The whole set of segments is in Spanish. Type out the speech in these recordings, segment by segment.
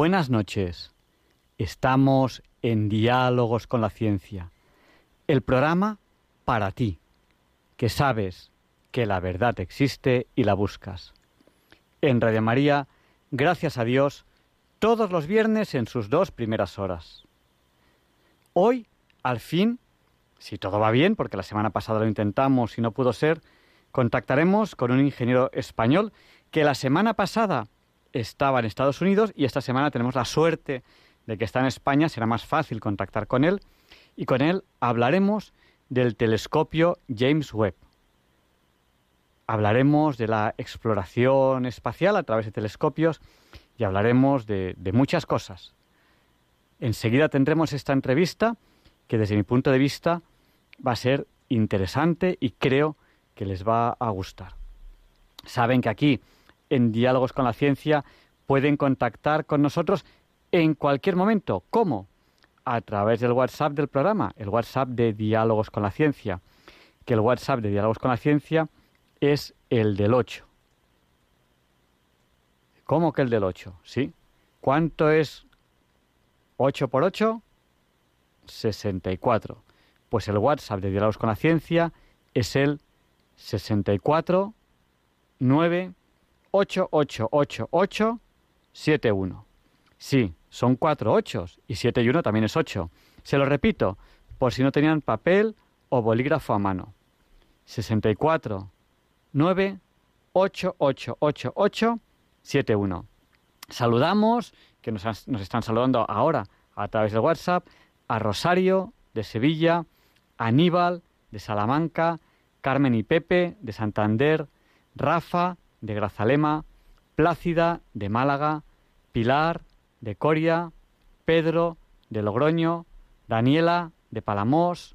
Buenas noches. Estamos en Diálogos con la Ciencia, el programa para ti, que sabes que la verdad existe y la buscas. En Radio María, gracias a Dios, todos los viernes en sus dos primeras horas. Hoy, al fin, si todo va bien, porque la semana pasada lo intentamos y no pudo ser, contactaremos con un ingeniero español que la semana pasada estaba en Estados Unidos y esta semana tenemos la suerte de que está en España, será más fácil contactar con él y con él hablaremos del telescopio James Webb. Hablaremos de la exploración espacial a través de telescopios y hablaremos de, muchas cosas. Enseguida tendremos esta entrevista que desde mi punto de vista va a ser interesante y creo que les va a gustar. Saben que aquí en Diálogos con la Ciencia pueden contactar con nosotros en cualquier momento. ¿Cómo? A través del WhatsApp del programa, el WhatsApp de Diálogos con la Ciencia, que el WhatsApp de Diálogos con la Ciencia es el del 8. ¿Cómo que el del 8? ¿Sí? ¿Cuánto es 8 por 8? 64. Pues el WhatsApp de Diálogos con la Ciencia es el 64 9 888871. Sí, son cuatro ochos y siete y uno también es ocho. Se lo repito, por si no tenían papel o bolígrafo a mano. 64 9 71. Saludamos, que nos, nos están saludando ahora a través del WhatsApp, a Rosario de Sevilla, Aníbal de Salamanca, Carmen y Pepe de Santander, Rafa de Grazalema, Plácida de Málaga, Pilar de Coria, Pedro de Logroño, Daniela de Palamos,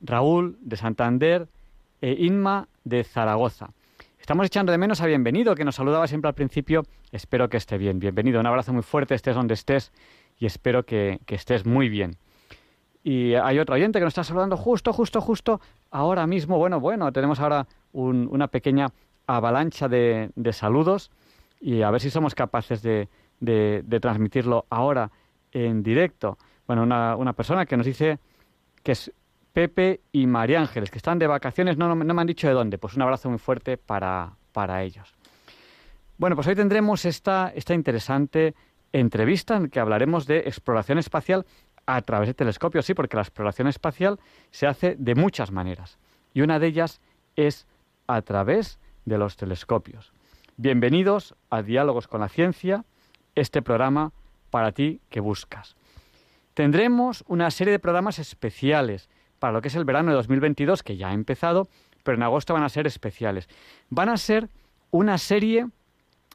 Raúl de Santander e Inma de Zaragoza. Estamos echando de menos a Bienvenido, que nos saludaba siempre al principio. Espero que esté bien. Bienvenido, un abrazo muy fuerte, estés donde estés, y espero que, estés muy bien. Y hay otro oyente que nos está saludando justo, justo, justo ahora mismo. Bueno, bueno, tenemos ahora una pequeña avalancha de, saludos y a ver si somos capaces de, transmitirlo ahora en directo. Bueno, una, persona que nos dice que es Pepe y María Ángeles, que están de vacaciones, no, no, me han dicho de dónde. Pues un abrazo muy fuerte para, para ellos. Bueno, pues hoy tendremos esta, esta interesante entrevista en que hablaremos de exploración espacial a través de telescopios, sí, porque la exploración espacial se hace de muchas maneras. Y una de ellas es a través de los telescopios. Bienvenidos a Diálogos con la Ciencia, este programa para ti que buscas. Tendremos una serie de programas especiales para lo que es el verano de 2022, que ya ha empezado, pero en agosto van a ser especiales. Van a ser una serie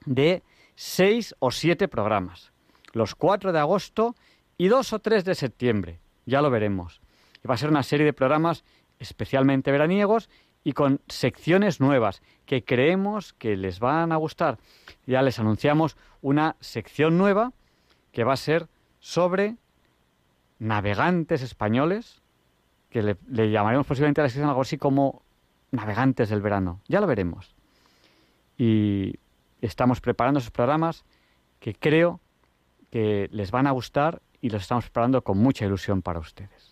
de seis o siete programas, los cuatro de agosto y dos o tres de septiembre, ya lo veremos. Y va a ser una serie de programas especialmente veraniegos y con secciones nuevas que creemos que les van a gustar. Ya les anunciamos una sección nueva que va a ser sobre navegantes españoles, que le, llamaremos posiblemente a la sección algo así como navegantes del verano. Ya lo veremos. Y estamos preparando esos programas que creo que les van a gustar y los estamos preparando con mucha ilusión para ustedes.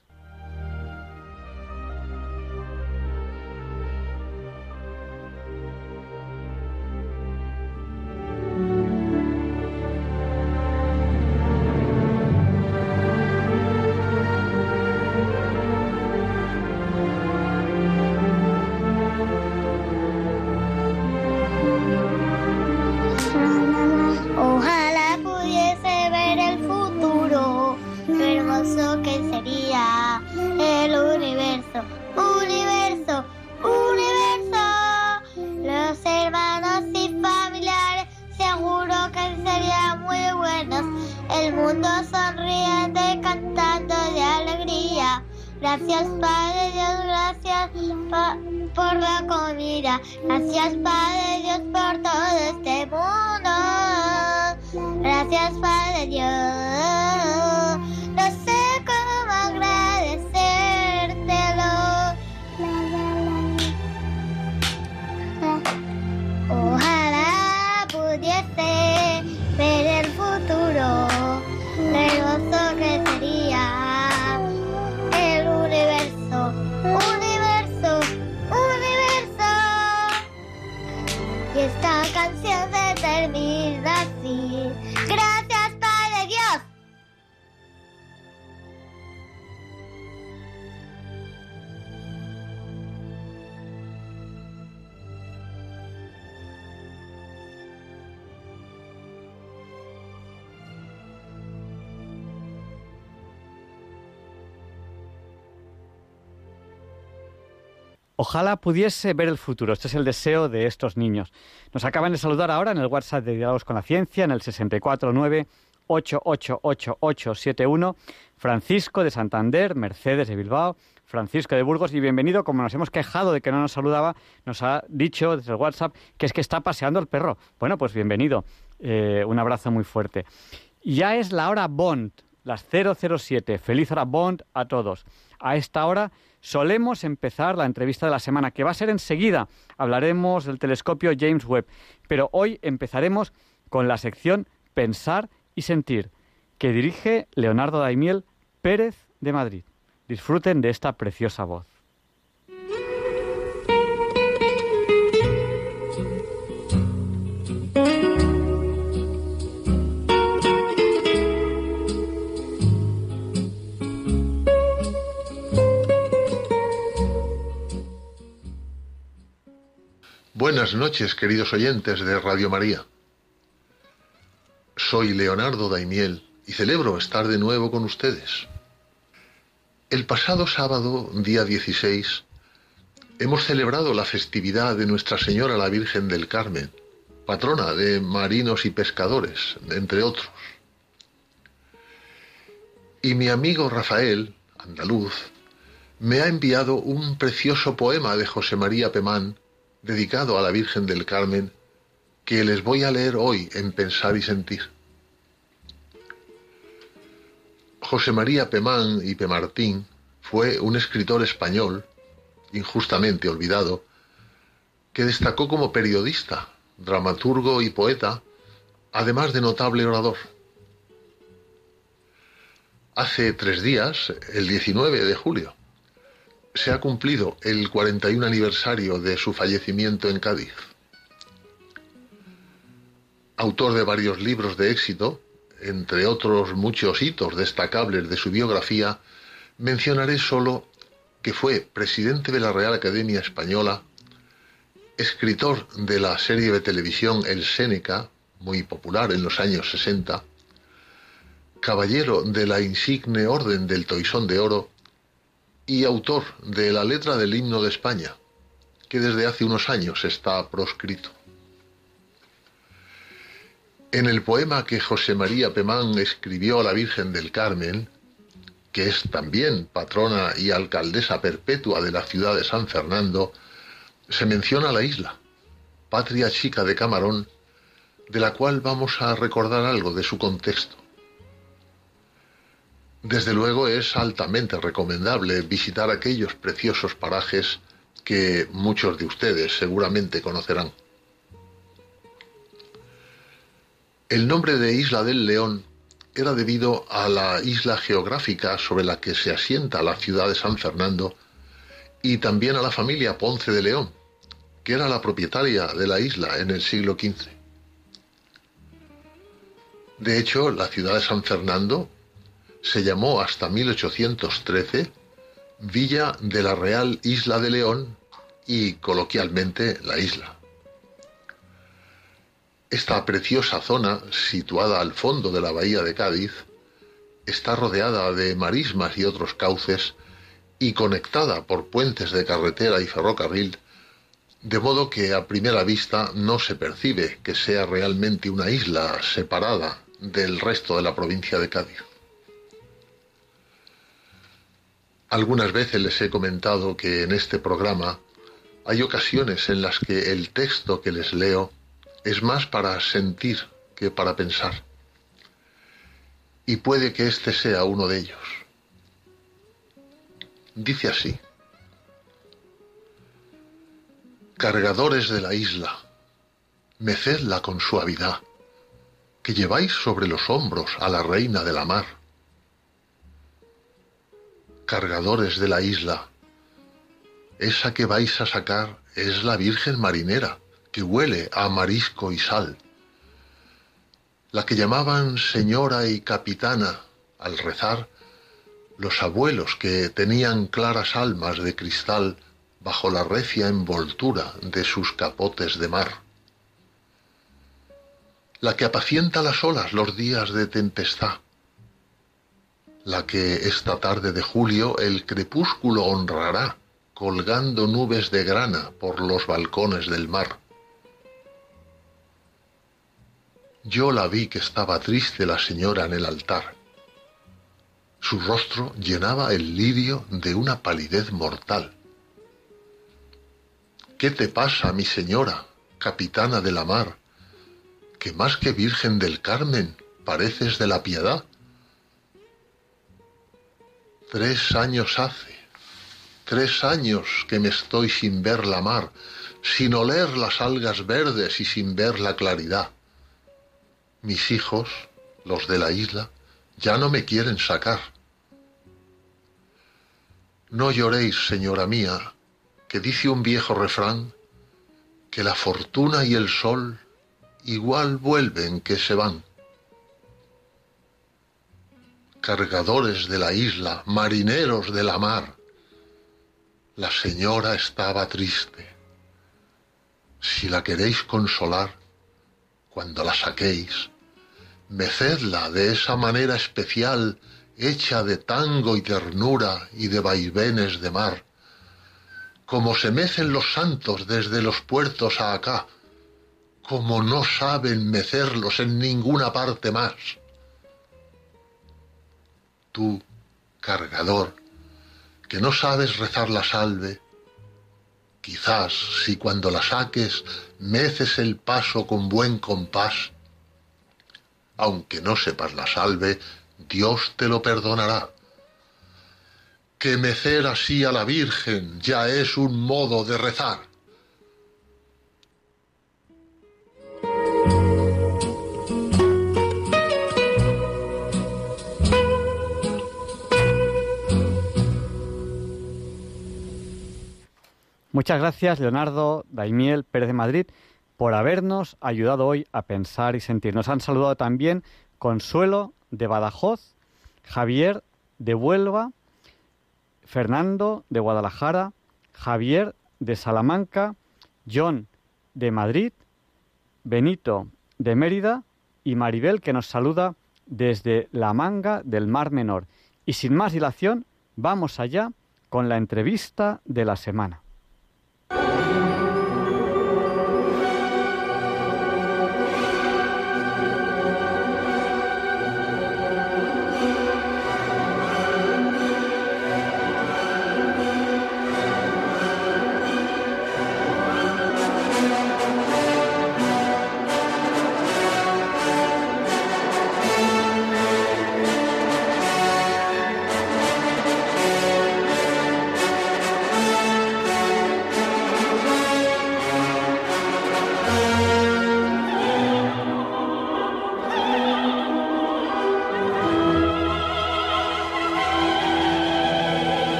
Ojalá pudiese ver el futuro. Este es el deseo de estos niños. Nos acaban de saludar ahora en el WhatsApp de Diálogos con la Ciencia, en el 649-888871, Francisco de Santander, Mercedes de Bilbao, Francisco de Burgos, y bienvenido. Como nos hemos quejado de que no nos saludaba, nos ha dicho desde el WhatsApp que es que está paseando el perro. Bueno, pues bienvenido. Eh, un abrazo muy fuerte. Ya es la hora Bond, las 007. Feliz hora Bond a todos. A esta hora solemos empezar la entrevista de la semana, que va a ser enseguida. Hablaremos del telescopio James Webb, pero hoy empezaremos con la sección Pensar y Sentir, que dirige Leonardo Daimiel Pérez de Madrid. Disfruten de esta preciosa voz. Buenas noches, queridos oyentes de Radio María. Soy Leonardo Daimiel y celebro estar de nuevo con ustedes. El pasado sábado, día 16, hemos celebrado la festividad de Nuestra Señora la Virgen del Carmen, patrona de marinos y pescadores, entre otros. Y mi amigo Rafael, andaluz, me ha enviado un precioso poema de José María Pemán, dedicado a la Virgen del Carmen que les voy a leer hoy en Pensar y Sentir. José María Pemán y Pemartín fue un escritor español, injustamente olvidado, que destacó como periodista, dramaturgo y poeta, además de notable orador. Hace tres días, el 19 de julio, se ha cumplido el 41 aniversario de su fallecimiento en Cádiz. Autor de varios libros de éxito, entre otros muchos hitos destacables de su biografía, mencionaré solo que fue presidente de la Real Academia Española, escritor de la serie de televisión El Séneca, muy popular en los años 60, caballero de la insigne Orden del Toisón de Oro, y autor de la letra del himno de España, que desde hace unos años está proscrito. En el poema que José María Pemán escribió a la Virgen del Carmen, que es también patrona y alcaldesa perpetua de la ciudad de San Fernando, se menciona la isla, patria chica de Camarón, de la cual vamos a recordar algo de su contexto. Desde luego es altamente recomendable visitar aquellos preciosos parajes que muchos de ustedes seguramente conocerán. El nombre de Isla del León era debido a la isla geográfica sobre la que se asienta la ciudad de San Fernando y también a la familia Ponce de León, que era la propietaria de la isla en el siglo XV. De hecho, la ciudad de San Fernando se llamó hasta 1813 Villa de la Real Isla de León y coloquialmente la isla. Esta preciosa zona, situada al fondo de la bahía de Cádiz, está rodeada de marismas y otros cauces y conectada por puentes de carretera y ferrocarril, de modo que a primera vista no se percibe que sea realmente una isla separada del resto de la provincia de Cádiz. Algunas veces les he comentado que en este programa hay ocasiones en las que el texto que les leo es más para sentir que para pensar. Y puede que este sea uno de ellos. Dice así. Cargadores de la isla, mecedla con suavidad, que lleváis sobre los hombros a la reina de la mar. Cargadores de la isla, esa que vais a sacar es la Virgen Marinera, que huele a marisco y sal. La que llamaban señora y capitana al rezar los abuelos que tenían claras almas de cristal bajo la recia envoltura de sus capotes de mar. La que apacienta las olas los días de tempestad. La que esta tarde de julio el crepúsculo honrará colgando nubes de grana por los balcones del mar. Yo la vi que estaba triste la señora en el altar. Su rostro llenaba el lirio de una palidez mortal. ¿Qué te pasa, mi señora, capitana de la mar, que más que Virgen del Carmen pareces de la piedad? Tres años hace Tres años que me estoy sin ver la mar, sin oler las algas verdes y sin ver la claridad. Mis hijos, los de la isla, ya no me quieren sacar. No lloréis, señora mía, que dice un viejo refrán, que la fortuna y el sol igual vuelven que se van. Cargadores de la isla, marineros de la mar, la señora estaba triste. Si la queréis consolar, cuando la saquéis, mecedla de esa manera especial, hecha de tango y ternura y de vaivenes de mar, como se mecen los santos desde los puertos a acá, como no saben mecerlos en ninguna parte más. Tú, cargador, que no sabes rezar la salve, quizás si cuando la saques meces el paso con buen compás, aunque no sepas la salve, Dios te lo perdonará. Que mecer así a la Virgen ya es un modo de rezar. Muchas gracias, Leonardo Daimiel Pérez de Madrid, por habernos ayudado hoy a pensar y sentir. Nos han saludado también Consuelo de Badajoz, Javier de Huelva, Fernando de Guadalajara, Javier de Salamanca, John de Madrid, Benito de Mérida y Maribel que nos saluda desde la manga del Mar Menor. Y sin más dilación, vamos allá con la entrevista de la semana.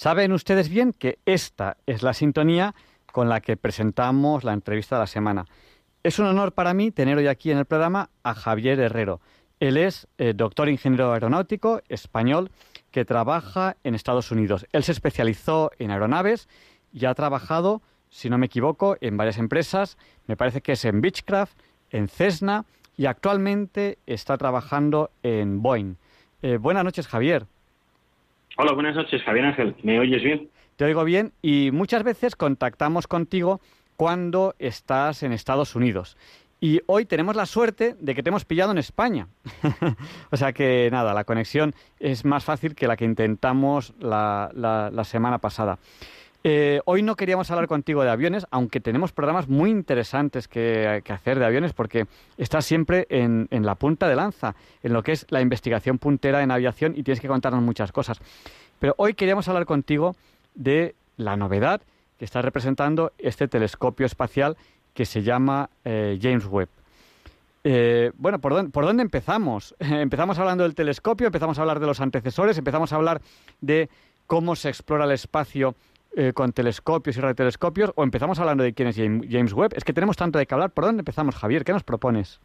Saben ustedes bien que esta es la sintonía con la que presentamos la entrevista de la semana. Es un honor para mí tener hoy aquí en el programa a Javier Herrero, Él es eh, doctor ingeniero aeronáutico español que trabaja en Estados Unidos. Él se especializó en aeronaves y ha trabajado, si no me equivoco, en varias empresas. Me parece que es en Beechcraft, en Cessna y actualmente está trabajando en Boeing. Eh, buenas noches, Javier. Hola, buenas noches, Javier Ángel. ¿Me oyes bien? Te oigo bien y muchas veces contactamos contigo cuando estás en Estados Unidos. Y hoy tenemos la suerte de que te hemos pillado en España. o sea que nada, la conexión es más fácil que la que intentamos la, la, semana pasada. Eh, hoy no queríamos hablar contigo de aviones, aunque tenemos programas muy interesantes que, hacer de aviones, porque estás siempre en, la punta de lanza, en lo que es la investigación puntera en aviación y tienes que contarnos muchas cosas. Pero hoy queríamos hablar contigo de la novedad que está representando este telescopio espacial que se llama eh, James Webb. Eh, bueno, ¿por ¿por dónde empezamos? empezamos hablando del telescopio, empezamos a hablar de los antecesores, empezamos a hablar de cómo se explora el espacio eh, con telescopios y radiotelescopios, o empezamos hablando de quién es James Webb. Es que tenemos tanto de qué hablar. ¿Por dónde empezamos, Javier? ¿Qué nos propones?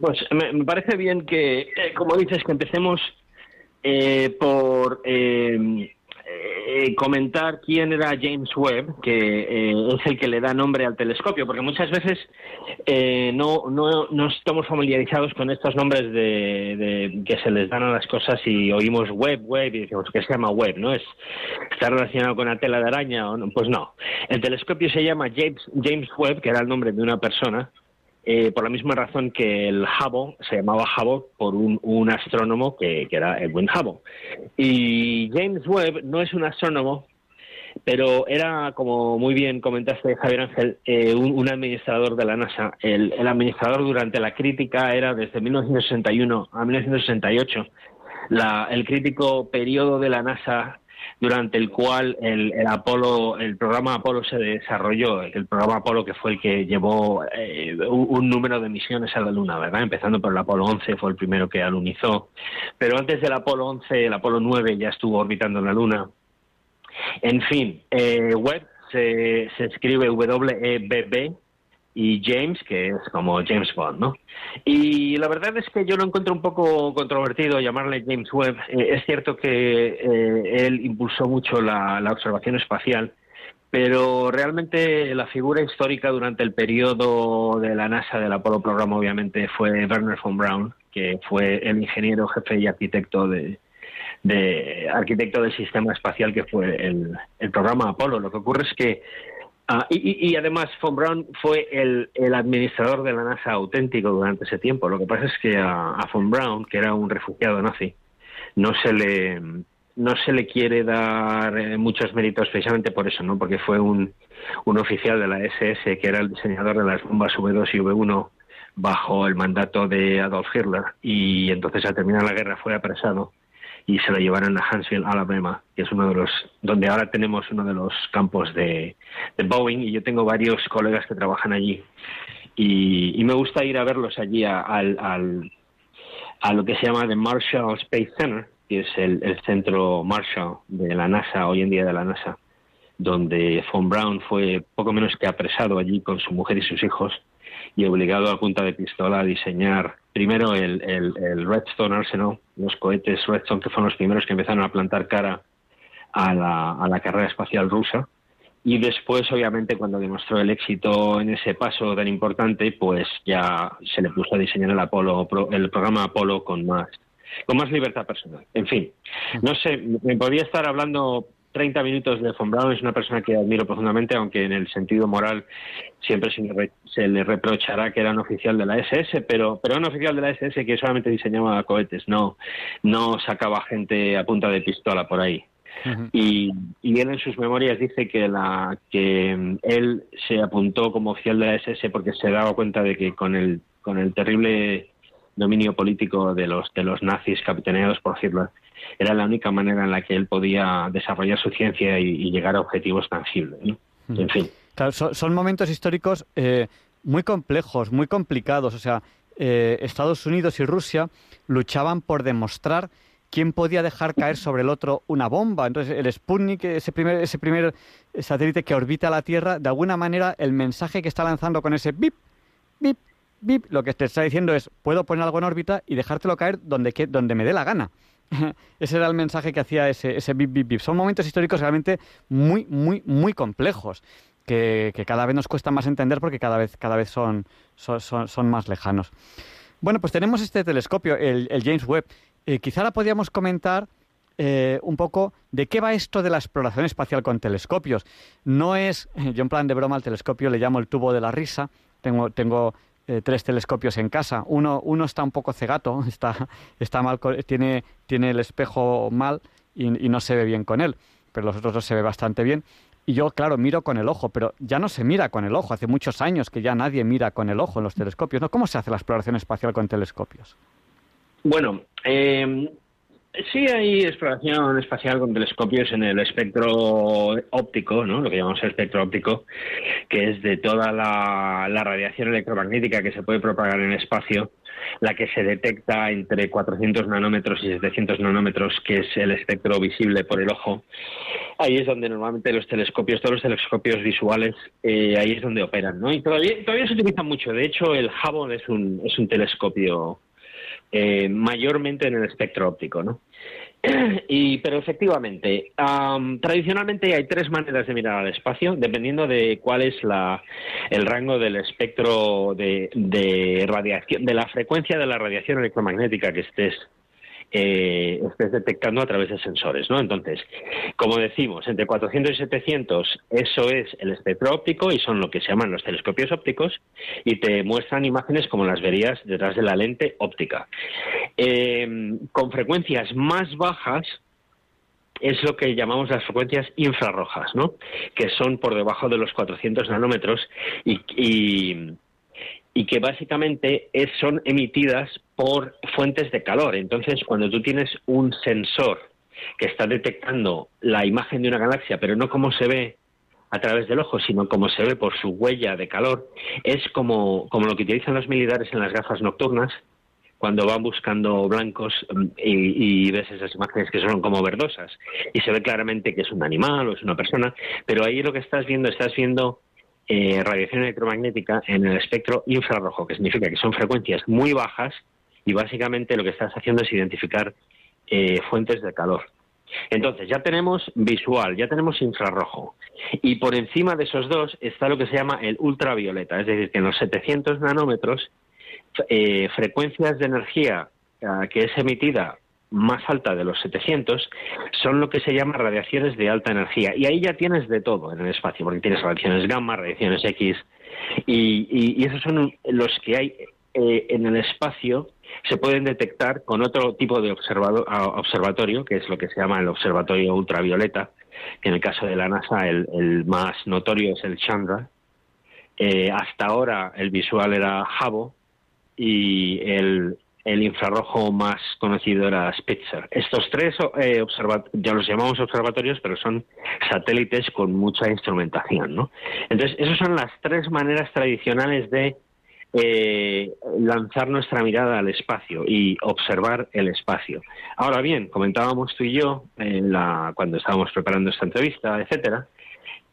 Pues me, parece bien que, como dices, que empecemos por eh, comentar quién era James Webb, que eh, es el que le da nombre al telescopio, porque muchas veces eh, no, no, no, estamos familiarizados con estos nombres de, que se les dan a las cosas y oímos Webb, Webb y decimos que se llama Webb, ¿no? Es, ¿Está relacionado con la tela de araña o no? Pues no. El telescopio se llama James, James Webb, que era el nombre de una persona, eh, por la misma razón que el Hubble se llamaba Hubble por un, astrónomo que, era Edwin Hubble. Y James Webb no es un astrónomo, pero era, como muy bien comentaste, Javier Ángel, eh, un, administrador de la NASA. El, el, administrador durante la crítica era desde 1961 a 1968. La, el crítico periodo de la NASA durante el cual el, Apolo, el programa Apolo se desarrolló, el programa Apolo que fue el que llevó eh, un, número de misiones a la Luna, ¿verdad? Empezando por el Apolo 11, fue el primero que alunizó, pero antes del Apolo 11, el Apolo 9 ya estuvo orbitando la Luna. En fin, eh, Webb se, se escribe W-E-B-B, y James, que es como James Bond, ¿no? Y la verdad es que yo lo encuentro un poco controvertido llamarle James Webb. Eh, es cierto que eh, él impulsó mucho la, observación espacial, pero realmente la figura histórica durante el periodo de la NASA del Apolo programa obviamente fue Werner von Braun, que fue el ingeniero jefe y arquitecto de, arquitecto del sistema espacial que fue el, el programa Apolo. Lo que ocurre es que Ah, y, además, Von Braun fue el, administrador de la NASA auténtico durante ese tiempo. Lo que pasa es que a, Von Braun, que era un refugiado nazi, no se le no se le quiere dar eh, muchos méritos precisamente por eso, ¿no? Porque fue un, un oficial de la SS que era el diseñador de las bombas V2 y V1 bajo el mandato de Adolf Hitler y entonces al terminar la guerra fue apresado y se lo llevaron a Huntsville, Alabama, que es uno de los, donde ahora tenemos uno de los campos de, Boeing y yo tengo varios colegas que trabajan allí. Y, me gusta ir a verlos allí a, al, a lo que se llama the Marshall Space Center, que es el, el, centro Marshall de la NASA, hoy en día de la NASA, donde Von Braun fue poco menos que apresado allí con su mujer y sus hijos y obligado a punta de pistola a diseñar primero el, el, Redstone Arsenal, los cohetes Redstone que fueron los primeros que empezaron a plantar cara a la, a la carrera espacial rusa. Y después, obviamente, cuando demostró el éxito en ese paso tan importante, pues ya se le puso a diseñar el Apolo, el programa Apolo con más, con más libertad personal. En fin, no sé, me podría estar hablando 30 minutos de Von Braun es una persona que admiro profundamente, aunque en el sentido moral siempre se le, reprochará que era un oficial de la SS, pero, pero un oficial de la SS que solamente diseñaba cohetes, no, no sacaba gente a punta de pistola por ahí. y, y, él en sus memorias dice que, la, que mm, él se apuntó como oficial de la SS porque se daba cuenta de que con el, con el terrible dominio político de los, de los nazis capitaneados por Hitler, era la única manera en la que él podía desarrollar su ciencia y, llegar a objetivos tangibles. En fin. son, momentos históricos eh, muy complejos, muy complicados. O sea, eh, Estados Unidos y Rusia luchaban por demostrar quién podía dejar caer sobre el otro una bomba. Entonces, el Sputnik, ese primer, ese primer satélite que orbita la Tierra, de alguna manera, el mensaje que está lanzando con ese bip, bip, bip, lo que te está diciendo es, puedo poner algo en órbita y dejártelo caer donde, donde me dé la gana. ese era el mensaje que hacía ese, ese bip, bip, bip. Son momentos históricos realmente muy, muy, muy complejos. Que, cada vez nos cuesta más entender porque cada vez, cada vez son, son, son más lejanos. Bueno, pues tenemos este telescopio, el, James Webb. Eh, quizá la podríamos comentar eh, un poco de qué va esto de la exploración espacial con telescopios. No es, yo en plan de broma al telescopio le llamo el tubo de la risa. Tengo, tengo eh, tres telescopios en casa. Uno, uno está un poco cegato, está, está mal, tiene, tiene el espejo mal y, no se ve bien con él, pero los otros dos se ve bastante bien. Y yo, claro, miro con el ojo, pero ya no se mira con el ojo. Hace muchos años que ya nadie mira con el ojo en los telescopios. ¿no? ¿Cómo se hace la exploración espacial con telescopios? Bueno, eh, sí hay exploración espacial con telescopios en el espectro óptico, ¿no? lo que llamamos el espectro óptico, que es de toda la, radiación electromagnética que se puede propagar en el espacio la que se detecta entre 400 nanómetros y 700 nanómetros, que es el espectro visible por el ojo. Ahí es donde normalmente los telescopios, todos los telescopios visuales, eh, ahí es donde operan, ¿no? Y todavía, todavía se utiliza mucho. De hecho, el Hubble es un, es un telescopio eh, mayormente en el espectro óptico, ¿no? Y, pero efectivamente, tradicionalmente hay tres maneras de mirar al espacio, dependiendo de cuál es la, el rango del espectro de, de radiación, de la frecuencia de la radiación electromagnética que estés eh, estés detectando a través de sensores, ¿no? Entonces, como decimos, entre 400 y 700, eso es el espectro óptico y son lo que se llaman los telescopios ópticos y te muestran imágenes como las verías detrás de la lente óptica. Eh, con frecuencias más bajas, es lo que llamamos las frecuencias infrarrojas, ¿no? Que son por debajo de los 400 nanómetros y, y, y que básicamente son emitidas por fuentes de calor. Entonces, cuando tú tienes un sensor que está detectando la imagen de una galaxia, pero no como se ve a través del ojo, sino como se ve por su huella de calor, es como, como lo que utilizan los militares en las gafas nocturnas, cuando van buscando blancos mm, y, y, ves esas imágenes que son como verdosas y se ve claramente que es un animal o es una persona, pero ahí lo que estás viendo, estás viendo eh, radiación electromagnética en el espectro infrarrojo, que significa que son frecuencias muy bajas y básicamente lo que estás haciendo es identificar eh, fuentes de calor. Entonces, ya tenemos visual, ya tenemos infrarrojo. Y por encima de esos dos está lo que se llama el ultravioleta, es decir, que en los 700 nanómetros, eh, frecuencias de energía que es emitida más alta de los 700 son lo que se llama radiaciones de alta energía. Y ahí ya tienes de todo en el espacio, porque tienes radiaciones gamma, radiaciones X, y, esos son los que hay eh, en el espacio. Se pueden detectar con otro tipo de observatorio, que es lo que se llama el observatorio ultravioleta, que en el caso de la NASA el, más notorio es el Chandra. Eh, hasta ahora el visual era Hubble y el, el infrarrojo más conocido era Spitzer. Estos tres eh, ya los llamamos observatorios, pero son satélites con mucha instrumentación, ¿no? Entonces, esas son las tres maneras tradicionales de eh, lanzar nuestra mirada al espacio y observar el espacio. Ahora bien, comentábamos tú y yo en la, cuando estábamos preparando esta entrevista, etcétera,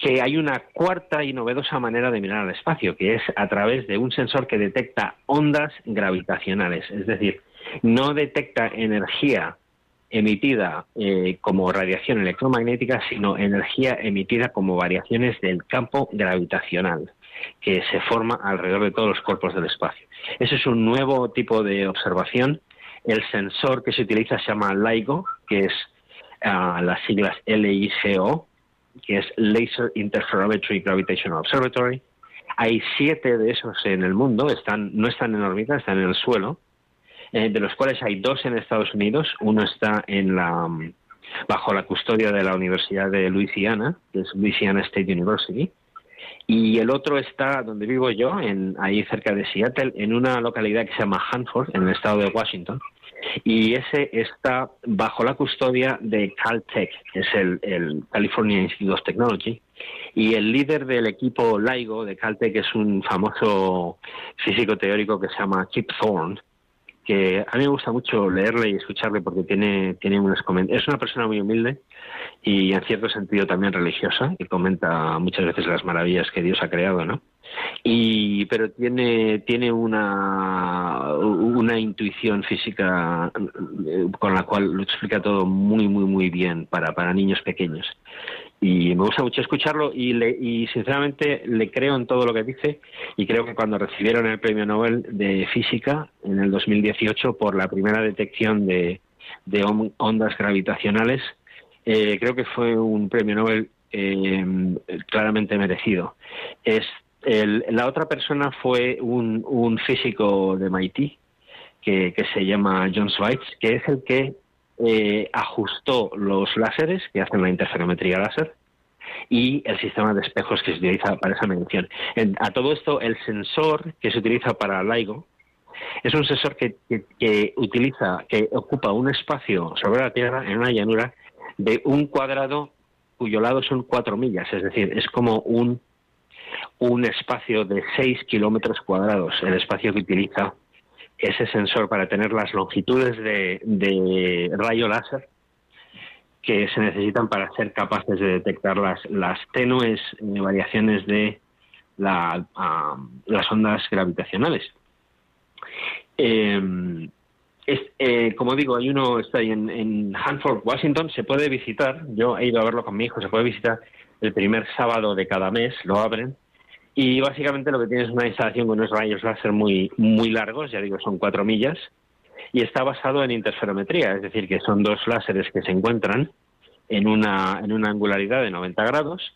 que hay una cuarta y novedosa manera de mirar al espacio, que es a través de un sensor que detecta ondas gravitacionales, es decir, no detecta energía emitida eh, como radiación electromagnética, sino energía emitida como variaciones del campo gravitacional que se forma alrededor de todos los cuerpos del espacio. Ese es un nuevo tipo de observación. El sensor que se utiliza se llama LIGO, que es ah, las siglas LIGO, que es Laser Interferometry Gravitational Observatory. Hay siete de esos en el mundo, están, no están en órbita, están en el suelo, eh, de los cuales hay dos en Estados Unidos. Uno está en la, bajo la custodia de la Universidad de Louisiana, que es Louisiana State University, y el otro está donde vivo yo, en, ahí cerca de Seattle, en una localidad que se llama Hanford, en el estado de Washington y ese está bajo la custodia de Caltech, que es el, California Institute of Technology, y el líder del equipo LIGO de Caltech es un famoso físico teórico que se llama Kip Thorne, que a mí me gusta mucho leerle y escucharle porque tiene, tiene unos Es una persona muy humilde y en cierto sentido también religiosa y comenta muchas veces las maravillas que Dios ha creado, ¿no? Y pero tiene tiene una una intuición física eh, con la cual lo explica todo muy muy muy bien para para niños pequeños. Y me gusta mucho escucharlo y le, y sinceramente le creo en todo lo que dice. Y creo que cuando recibieron el premio Nobel de física en el 2018 por la primera detección de, de ondas gravitacionales eh, creo que fue un premio Nobel eh, claramente merecido. Es la otra persona fue un, un físico de MIT que, se llama John Schweitz, que es el que eh, ajustó los láseres que hacen la interferometría láser y el sistema de espejos que se utiliza para esa medición. a todo esto, el sensor que se utiliza para LIGO es un sensor que, utiliza, que ocupa un espacio sobre la Tierra en una llanura de un cuadrado cuyo lado son cuatro millas, es decir, es como un un espacio de 6 kilómetros cuadrados, el espacio que utiliza ese sensor para tener las longitudes de, rayo láser que se necesitan para ser capaces de detectar las, las tenues eh, variaciones de la, las ondas gravitacionales. Em, eh, como digo, hay uno, está ahí en, en Hanford, Washington, se puede visitar, yo he ido a verlo con mi hijo, se puede visitar el primer sábado de cada mes, lo abren, y básicamente lo que tiene es una instalación con unos rayos láser muy, muy largos, ya digo, son cuatro millas, y está basado en interferometría, es decir, que son dos láseres que se encuentran en una, en una angularidad de 90 grados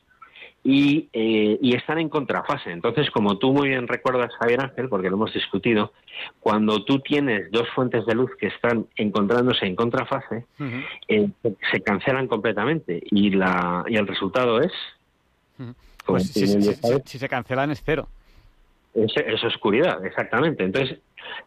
y, eh, y están en contrafase. Entonces, como tú muy bien recuerdas, Javier Ángel, porque lo hemos discutido, cuando tú tienes dos fuentes de luz que están encontrándose en contrafase, eh, se cancelan completamente y, la, y el resultado es... Pues si, se cancelan es cero. Es, oscuridad, exactamente. Entonces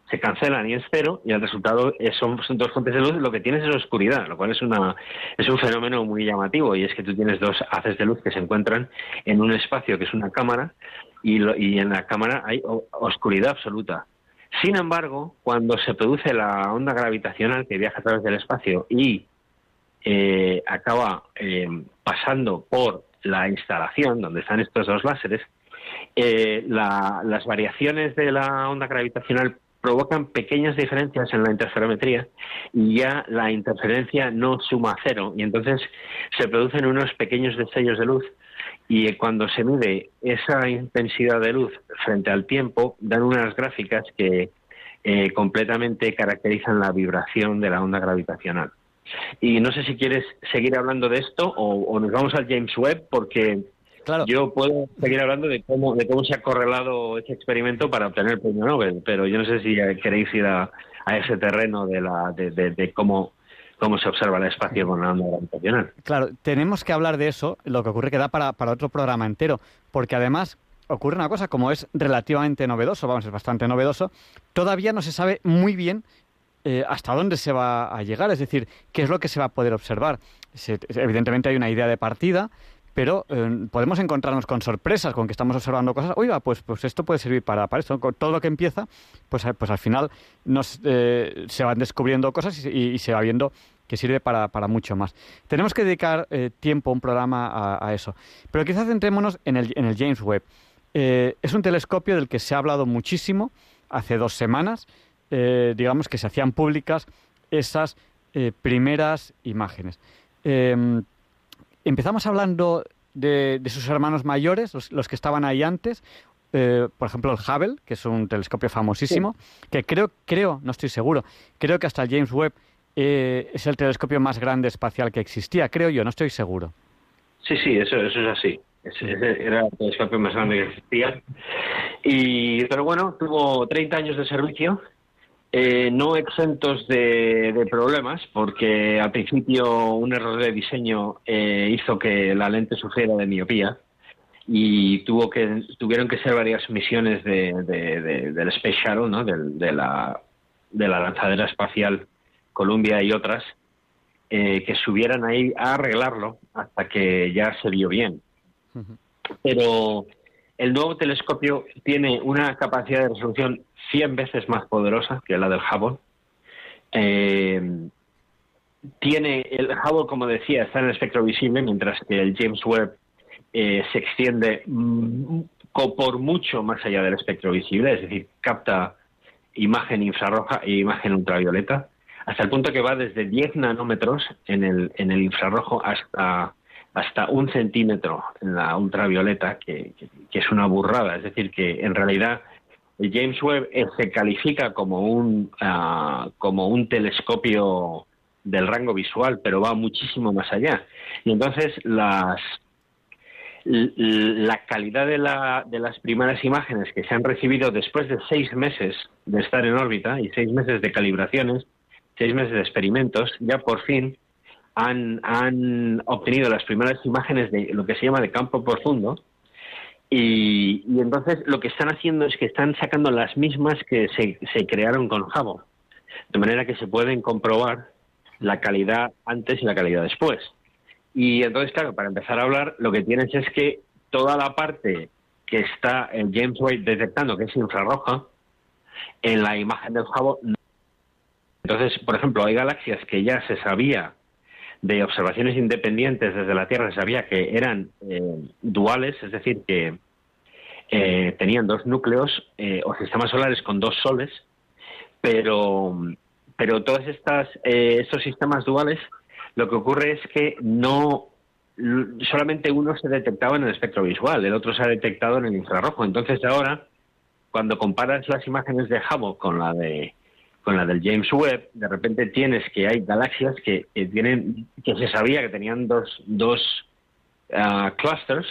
se cancelan y es cero y el resultado son, dos fuentes de luz. Lo que tienes es oscuridad, lo cual es, una, es un fenómeno muy llamativo y es que tú tienes dos haces de luz que se encuentran en un espacio que es una cámara y, y en la cámara hay oscuridad absoluta. Sin embargo, cuando se produce la onda gravitacional que viaja a través del espacio y eh, acaba eh, pasando por la instalación donde están estos dos láseres, eh, las variaciones de la onda gravitacional provocan pequeñas diferencias en la interferometría y ya la interferencia no suma cero y entonces se producen unos pequeños destellos de luz y cuando se mide esa intensidad de luz frente al tiempo dan unas gráficas que eh, completamente caracterizan la vibración de la onda gravitacional. Y no sé si quieres seguir hablando de esto o, nos vamos al James Webb, porque yo puedo seguir hablando de cómo, de cómo se ha correlado ese experimento para obtener el premio Nobel, pero yo no sé si queréis ir a, ese terreno de, la, de, cómo cómo se observa el espacio con la onda gravitacional. Claro, tenemos que hablar de eso, lo que ocurre que da para, para otro programa entero, porque además ocurre una cosa, como es relativamente novedoso, vamos, es bastante novedoso, todavía no se sabe muy bien eh, hasta dónde se va a llegar, es decir, qué es lo que se va a poder observar. evidentemente hay una idea de partida, pero eh, podemos encontrarnos con sorpresas, con que estamos observando cosas. Oiga, pues, pues esto puede servir para, para esto. Todo lo que empieza, pues, pues al final nos, eh, se van descubriendo cosas y, se va viendo que sirve para, para mucho más. Tenemos que dedicar tiempo, un programa a, a, eso. Pero quizás centrémonos en el, en el James Webb. es un telescopio del que se ha hablado muchísimo hace dos semanas. Eh, digamos, que se hacían públicas esas eh, primeras imágenes. Em, empezamos hablando de, sus hermanos mayores, los, que estaban ahí antes, eh, por ejemplo el Hubble, que es un telescopio famosísimo, que creo, creo, no estoy seguro, creo que hasta el James Webb es el telescopio más grande espacial que existía, creo yo, no estoy seguro. Sí, sí, eso, eso es así. Ese, era el telescopio más grande que existía. Y, pero bueno, tuvo 30 años de servicio eh, no exentos de, problemas, porque al principio un error de diseño eh, hizo que la lente sufriera de miopía y tuvo que tuvieron que ser varias misiones del Space Shuttle, ¿no? de, la, de la lanzadera espacial Columbia y otras, eh, que subieran ahí a arreglarlo hasta que ya se vio bien. Pero el nuevo telescopio tiene una capacidad de resolución 100 veces más poderosa que la del Hubble. Eh, tiene el Hubble, como decía, está en el espectro visible, mientras que el James Webb eh, se extiende mm, por mucho más allá del espectro visible, es decir, capta imagen infrarroja e imagen ultravioleta, hasta el punto que va desde 10 nanómetros en el, en el infrarrojo hasta, hasta un centímetro en la ultravioleta, que, es una burrada. Es decir, que en realidad James Webb eh, se califica como un, ah, como un telescopio del rango visual, pero va muchísimo más allá. Y entonces las, la calidad de, la, de las primeras imágenes que se han recibido después de seis meses de estar en órbita y seis meses de calibraciones, seis meses de experimentos, ya por fin han, han obtenido las primeras imágenes de lo que se llama de campo profundo. Y, y entonces lo que están haciendo es que están sacando las mismas que se, se crearon con Hubble, de manera que se pueden comprobar la calidad antes y la calidad después. Y entonces, claro, para empezar a hablar, lo que tienes es que toda la parte que está el James Webb detectando, que es infrarroja, en la imagen del Hubble. Entonces, por ejemplo, hay galaxias que ya se sabía de observaciones independientes desde la Tierra, se sabía que eran eh, duales, es decir, que eh, tenían dos núcleos eh, o sistemas solares con dos soles, pero, pero todos estas, estos sistemas duales lo que ocurre es que no solamente uno se detectaba en el espectro visual, el otro se ha detectado en el infrarrojo. Entonces ahora, cuando comparas las imágenes de Hubble con la de con la del James Webb, de repente tienes que hay galaxias que, tienen que se sabía que tenían dos dos ah, clusters,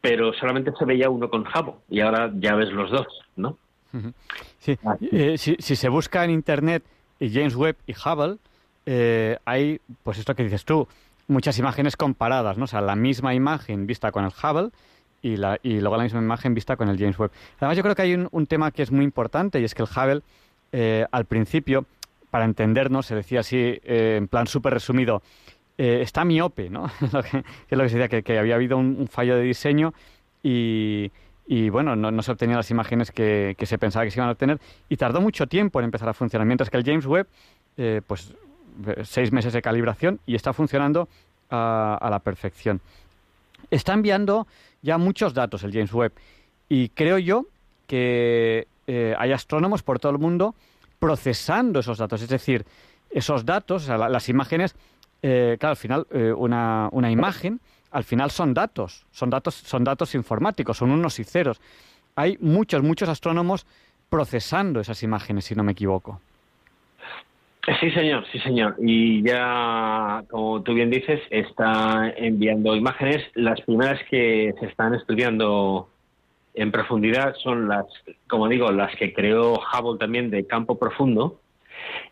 pero solamente se veía uno con Hubble y ahora ya ves los dos, ¿no? Sí. Eh, si, si se busca en internet James Webb y Hubble, eh, hay, pues esto que dices tú, muchas imágenes comparadas, ¿no? O sea, la misma imagen vista con el Hubble y, la, y luego la misma imagen vista con el James Webb. Además, yo creo que hay un, tema que es muy importante y es que el Hubble, eh, al principio, para entendernos, se decía así, eh, en plan súper resumido, está miope, ¿no? que, es lo que se decía, que, había habido un, fallo de diseño y, bueno, no, se obtenían las imágenes que, se pensaba que se iban a obtener y tardó mucho tiempo en empezar a funcionar, mientras que el James Webb, pues seis meses de calibración y está funcionando a, la perfección. Está enviando ya muchos datos el James Webb y creo yo que eh, hay astrónomos por todo el mundo procesando esos datos. Es decir, esos datos, las imágenes, eh, claro, al final eh, una, una, imagen, al final son datos, son datos, son datos informáticos, son unos y ceros. Hay muchos, muchos astrónomos procesando esas imágenes, si no me equivoco. Sí, señor, sí, señor. Y ya, como tú bien dices, está enviando imágenes. Las primeras que se están estudiando en profundidad son las, como digo, las que creó Hubble también de campo profundo.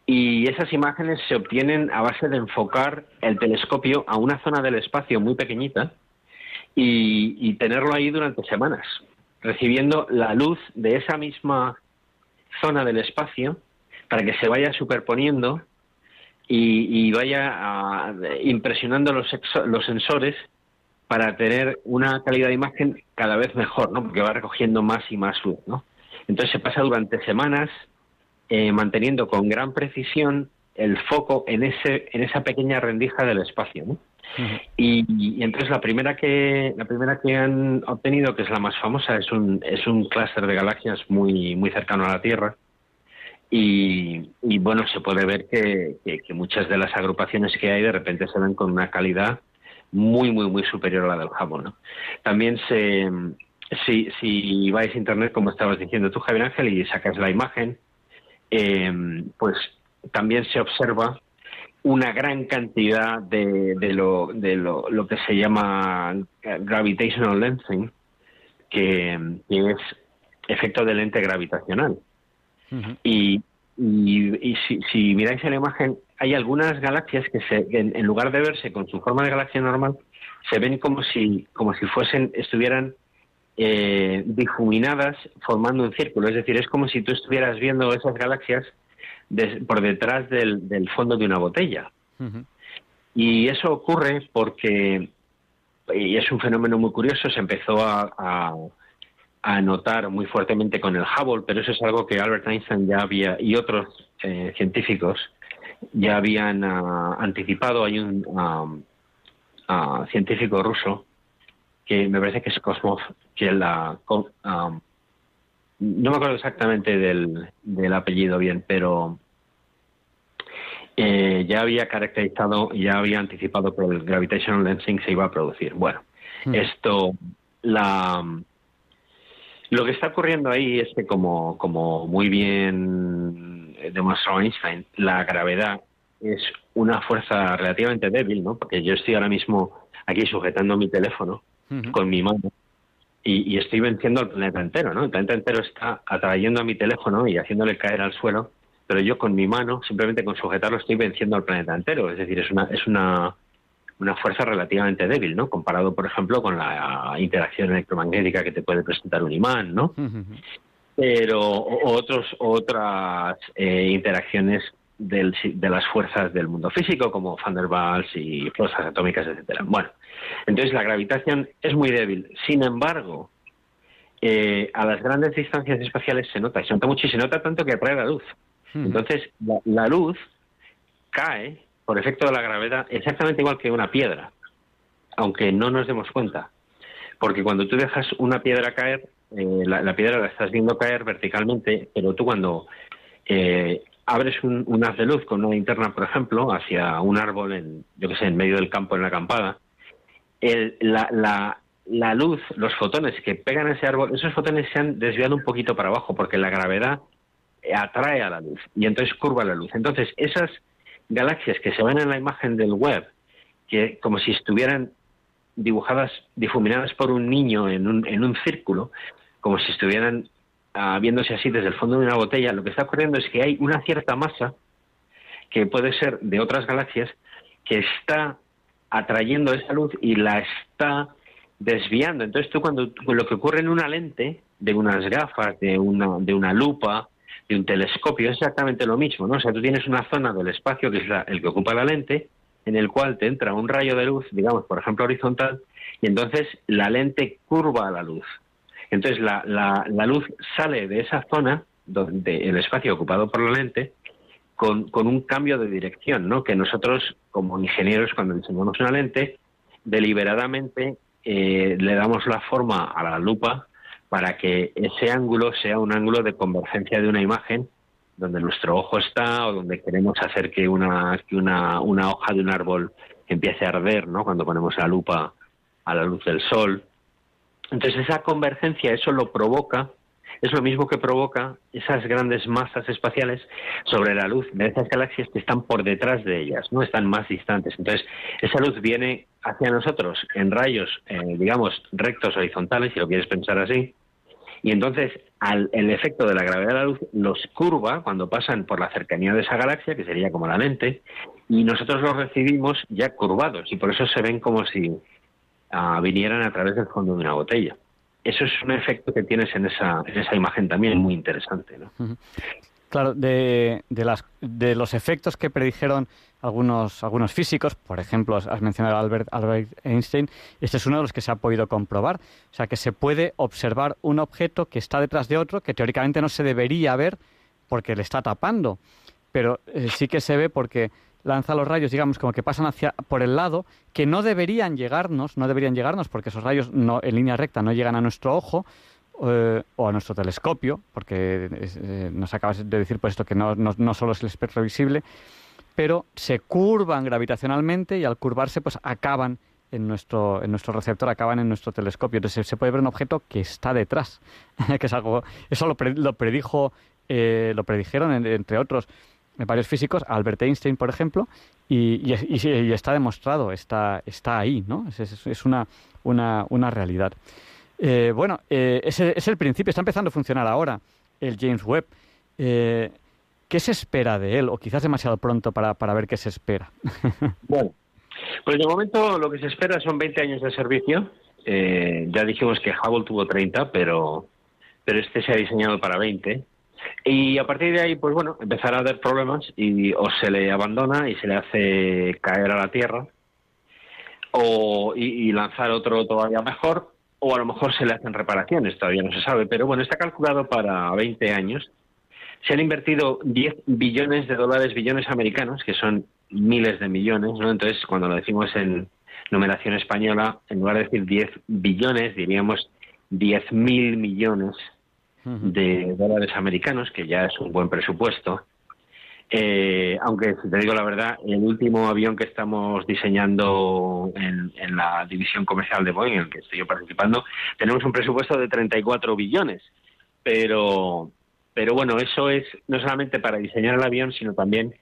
Y esas imágenes se obtienen a base de enfocar el telescopio a una zona del espacio muy pequeñita y, tenerlo ahí durante semanas, recibiendo la luz de esa misma zona del espacio para que se vaya superponiendo y, vaya ah, impresionando los, los sensores para tener una calidad de imagen cada vez mejor, ¿no? Porque va recogiendo más y más luz, ¿no? Entonces se pasa durante semanas eh, manteniendo con gran precisión el foco en ese en esa pequeña rendija del espacio, ¿no? y, entonces la primera que la primera que han obtenido, que es la más famosa, es un es un clúster de galaxias muy muy cercano a la Tierra y, bueno, se puede ver que, muchas de las agrupaciones que hay de repente se ven con una calidad muy, muy, muy superior a la del Hubble. También se, si, si vais a Internet, como estabas diciendo tú, Javier Ángel, y sacas la imagen, em, pues también se observa una gran cantidad de, de, lo, de lo, lo, que se llama gravitational lensing, que es efecto de lente gravitacional. Y, y, si, miráis en la imagen, hay algunas galaxias que, se, en, lugar de verse con su forma de galaxia normal, se ven como si, como si fuesen, estuvieran eh, difuminadas formando un círculo. Es decir, es como si tú estuvieras viendo esas galaxias por detrás del, del, fondo de una botella. Y eso ocurre porque, y es un fenómeno muy curioso, se empezó a a notar muy fuertemente con el Hubble, pero eso es algo que Albert Einstein ya había y otros eh, científicos ya habían ah, anticipado. Hay un ah, ah, científico ruso que me parece que es Cosmos, que la... Um, no me acuerdo exactamente del, del apellido bien, pero eh, ya había caracterizado, ya había anticipado que el gravitational lensing se iba a producir. Bueno, hmm. esto, la, lo que está ocurriendo ahí es que, como, como muy bien demostró Einstein, la gravedad es una fuerza relativamente débil, ¿no? Porque yo estoy ahora mismo aquí sujetando mi teléfono con mi mano y, y, estoy venciendo al planeta entero, ¿no? El planeta entero está atrayendo a mi teléfono y haciéndole caer al suelo pero yo con mi mano, simplemente con sujetarlo, estoy venciendo al planeta entero. Es decir, es una, es una, una fuerza relativamente débil, ¿no? Comparado, por ejemplo, con la interacción electromagnética que te puede presentar un imán, ¿no? Pero otros, otras eh, interacciones del, de las fuerzas del mundo físico, como Van der Waals y fuerzas atómicas, etcétera. Bueno, entonces la gravitación es muy débil. Sin embargo, eh, a las grandes distancias espaciales se nota, y se nota mucho y se nota tanto que atrae la luz. Entonces, la, luz cae por efecto de la gravedad exactamente igual que una piedra, aunque no nos demos cuenta. Porque cuando tú dejas una piedra caer, eh, la, piedra la estás viendo caer verticalmente, pero tú cuando eh, abres un, haz de luz con una linterna, por ejemplo, hacia un árbol, en, yo que sé, en medio del campo, en la acampada, la, la, la luz, los fotones que pegan a ese árbol, esos fotones se han desviado un poquito para abajo, porque la gravedad atrae a la luz y entonces curva la luz. Entonces, esas galaxias que se ven en la imagen del web, que como si estuvieran dibujadas, difuminadas por un niño en un, en un círculo, como si estuvieran ah, viéndose así desde el fondo de una botella, lo que está ocurriendo es que hay una cierta masa, que puede ser de otras galaxias, que está atrayendo esa luz y la está desviando. Entonces tú cuando lo que ocurre en una lente, de unas gafas, de una, de una lupa, de un telescopio es exactamente lo mismo, ¿no? O sea, tú tienes una zona del espacio que es el que ocupa la lente, en el cual te entra un rayo de luz, digamos, por ejemplo, horizontal, y entonces la lente curva la luz. Entonces la, luz sale de esa zona, donde el espacio ocupado por la lente, con, un cambio de dirección, ¿no? Que nosotros, como ingenieros, cuando diseñamos una lente, deliberadamente eh, le damos la forma a la lupa para que ese ángulo sea un ángulo de convergencia de una imagen donde nuestro ojo está o donde queremos hacer que una, que una hoja de un árbol empiece a arder, ¿no? Cuando ponemos la lupa a la luz del sol. Entonces esa convergencia, eso lo provoca, es lo mismo que provoca esas grandes masas espaciales sobre la luz. De esas galaxias que están por detrás de ellas, no están más distantes. Entonces esa luz viene hacia nosotros en rayos, eh, digamos, rectos horizontales, si lo quieres pensar así, y entonces al, el efecto de la gravedad de la luz los curva cuando pasan por la cercanía de esa galaxia, que sería como la lente, y nosotros los recibimos ya curvados y por eso se ven como si vinieran a través del fondo de una botella. Eso es un efecto que tienes en esa, en esa imagen también muy interesante. ¿no? Claro, de, de, las, de los efectos que predijeron algunos, algunos físicos, por ejemplo, has mencionado a Albert, Albert Einstein, este es uno de los que se ha podido comprobar. O sea, que se puede observar un objeto que está detrás de otro, que teóricamente no se debería ver porque le está tapando, pero eh, sí que se ve porque lanza los rayos, digamos, como que pasan hacia por el lado, que no deberían llegarnos, no deberían llegarnos porque esos rayos no, en línea recta no llegan a nuestro ojo, eh, o a nuestro telescopio, porque eh, nos acabas de decir pues esto que no, no, no, solo es el espectro visible, pero se curvan gravitacionalmente y al curvarse pues acaban en nuestro, en nuestro receptor, acaban en nuestro telescopio. Entonces se puede ver un objeto que está detrás, que es algo, eso lo, lo predijo, eh, lo predijeron entre otros varios físicos, Albert Einstein, por ejemplo, y, está demostrado, está, está ahí, ¿no? Es, es una, una, una, realidad. Eh, bueno, eh, ese es el principio, está empezando a funcionar ahora el James Webb. Eh, ¿Qué se espera de él? O quizás demasiado pronto para, para ver qué se espera. bueno, pues de momento lo que se espera son 20 años de servicio. Eh, ya dijimos que Hubble tuvo 30, pero, pero este se ha diseñado para 20. Y a partir de ahí, pues bueno, empezará a haber problemas y o se le abandona y se le hace caer a la Tierra o, y, y lanzar otro todavía mejor o a lo mejor se le hacen reparaciones, todavía no se sabe. Pero bueno, está calculado para 20 años se han invertido 10 billones de dólares, billones americanos, que son miles de millones, ¿no? Entonces, cuando lo decimos en numeración española, en lugar de decir 10 billones, diríamos 10 mil millones de dólares americanos, que ya es un buen presupuesto. Eh, aunque, si te digo la verdad, el último avión que estamos diseñando en, en, la división comercial de Boeing, en el que estoy yo participando, tenemos un presupuesto de 34 billones. Pero, pero bueno, eso es no solamente para diseñar el avión, sino también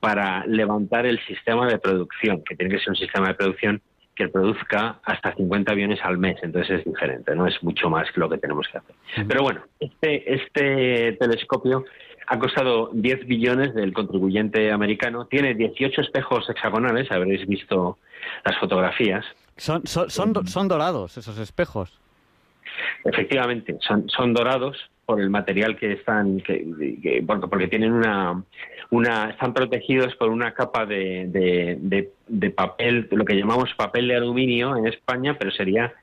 para levantar el sistema de producción, que tiene que ser un sistema de producción que produzca hasta 50 aviones al mes, entonces es diferente, no es mucho más que lo que tenemos que hacer. Pero bueno, este, este telescopio ha costado 10 billones del contribuyente americano, tiene 18 espejos hexagonales, habréis visto las fotografías. Son, son, son, son dorados esos espejos. Efectivamente, son, son dorados por el material que están, que, porque, tienen una, una, están protegidos por una capa de, de, papel, lo que llamamos papel de aluminio en España, pero sería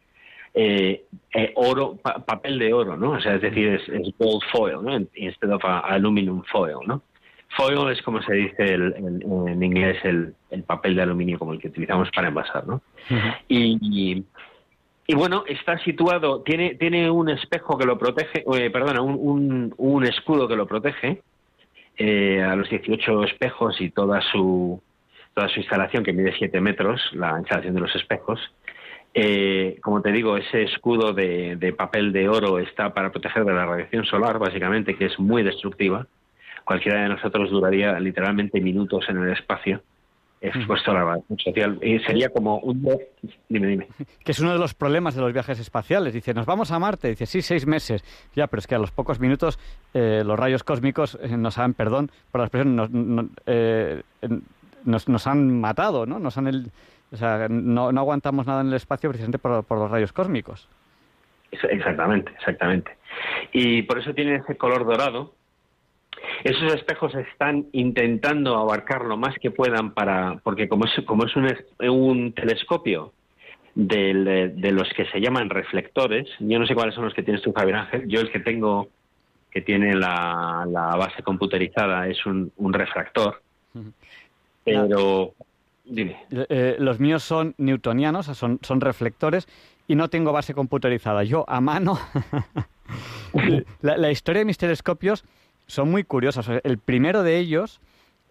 eh, eh, oro, papel de oro, ¿no? O sea, es decir, es, gold foil, ¿no? Instead of aluminum foil, ¿no? Foil es como se dice en inglés el, el, papel de aluminio como el que utilizamos para envasar, ¿no? y, y bueno, está situado, tiene, tiene un espejo que lo protege, eh, perdona, un, un, escudo que lo protege, eh, a los 18 espejos y toda su, toda su instalación, que mide 7 metros, la instalación de los espejos. Eh, como te digo, ese escudo de, papel de oro está para proteger de la radiación solar, básicamente, que es muy destructiva. Cualquiera de nosotros duraría literalmente minutos en el espacio expuesto a la radiación social. Y sería como un... Dime, dime. Que es uno de los problemas de los viajes espaciales. Dice, nos vamos a Marte. Dice, sí, seis meses. Ya, pero es que a los pocos minutos eh, los rayos cósmicos eh, nos han, perdón por la expresión, nos, eh, nos, nos, han matado, ¿no? Nos han el, o sea, no, no, aguantamos nada en el espacio precisamente por, por los rayos cósmicos. Exactamente, exactamente. Y por eso tiene ese color dorado, esos espejos están intentando abarcar lo más que puedan para, porque como es, como es un, un telescopio de, de, los que se llaman reflectores, yo no sé cuáles son los que tienes tú, Javier Ángel, yo el que tengo que tiene la, la base computerizada es un, un refractor, pero... Dime. Eh, los míos son newtonianos, son, son reflectores y no tengo base computerizada. Yo a mano... la, la historia de mis telescopios son muy curiosos. El primero de ellos,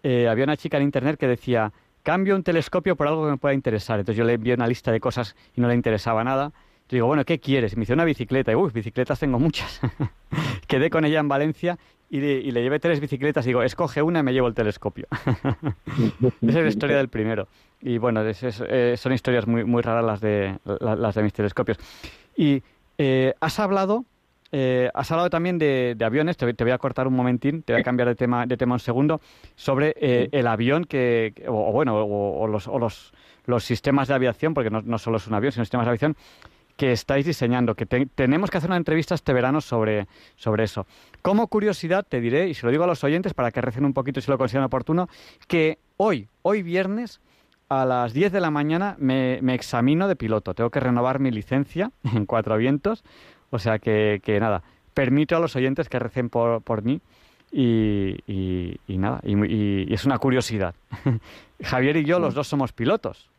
eh, había una chica en internet que decía, cambio un telescopio por algo que me pueda interesar. Entonces yo le envié una lista de cosas y no le interesaba nada. Yo digo, bueno, ¿qué quieres? Y me hice una bicicleta. Y, uy, bicicletas tengo muchas. Quedé con ella en Valencia y, le llevé tres bicicletas y digo, escoge una y me llevo el telescopio. Esa es la historia del primero. Y bueno, eh, son historias muy, muy raras las de, las de mis telescopios. Y eh, has hablado eh, has hablado también de, aviones, te, voy a cortar un momentín, te voy a cambiar de tema, de tema un segundo, sobre eh, el avión que, o, bueno, o, los, los, los, sistemas de aviación, porque no, no, solo es un avión, sino sistemas de aviación que estáis diseñando, que tenemos que hacer una entrevista este verano sobre, sobre eso. Como curiosidad, te diré, y se lo digo a los oyentes para que recen un poquito si lo consideran oportuno, que hoy, hoy viernes, a las 10 de la mañana me, me, examino de piloto. Tengo que renovar mi licencia en Cuatro Vientos o sea que, que nada, permito a los oyentes que recen por, por mí y, y, nada, y, es una curiosidad. Javier y yo los dos somos pilotos.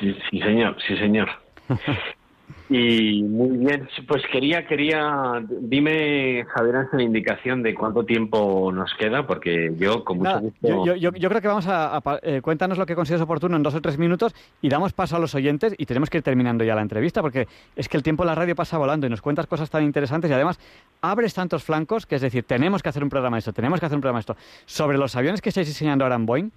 Sí, sí señor, sí, señor. Y muy bien, pues quería, quería, dime Javier Ángel indicación de cuánto tiempo nos queda, porque yo con mucho gusto... Yo, yo, yo, creo que vamos a, eh, cuéntanos lo que consideres oportuno en dos o tres minutos y damos paso a los oyentes y tenemos que ir terminando ya la entrevista, porque es que el tiempo en la radio pasa volando y nos cuentas cosas tan interesantes y además abres tantos flancos que es decir, tenemos que hacer un programa de esto, tenemos que hacer un programa de esto. Sobre los aviones que estáis diseñando ahora en Boeing,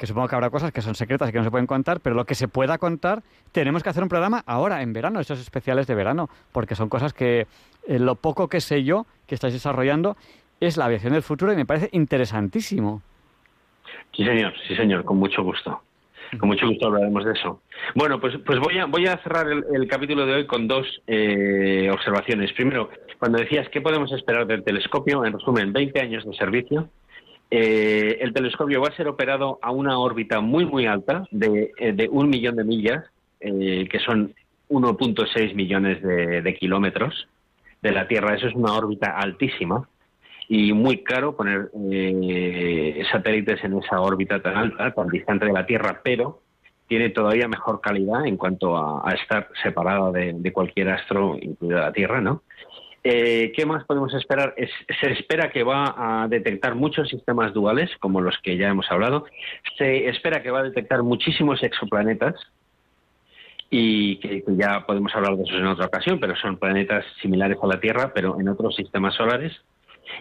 que supongo que habrá cosas que son secretas y que no se pueden contar, pero lo que se pueda contar, tenemos que hacer un programa ahora, en verano, esos especiales de verano, porque son cosas que eh, lo poco que sé yo que estáis desarrollando es la aviación del futuro y me parece interesantísimo. Sí, señor, sí, señor, con mucho gusto. Con mucho gusto hablaremos de eso. Bueno, pues, pues voy, a, voy a cerrar el, capítulo de hoy con dos eh, observaciones. Primero, cuando decías qué podemos esperar del telescopio, en resumen, 20 años de servicio, eh, el telescopio va a ser operado a una órbita muy, muy alta, de, eh, un millón de millas, eh, que son 1.6 millones de, kilómetros de la Tierra. Eso es una órbita altísima y muy caro poner satélites en esa órbita tan alta, tan distante de la Tierra, pero tiene todavía mejor calidad en cuanto a, estar separada de, cualquier astro, incluida la Tierra, ¿no? Eh, ¿Qué más podemos esperar? se espera que va a detectar muchos sistemas duales, como los que ya hemos hablado. Se espera que va a detectar muchísimos exoplanetas, y que, ya podemos hablar de eso en otra ocasión, pero son planetas similares a la Tierra, pero en otros sistemas solares.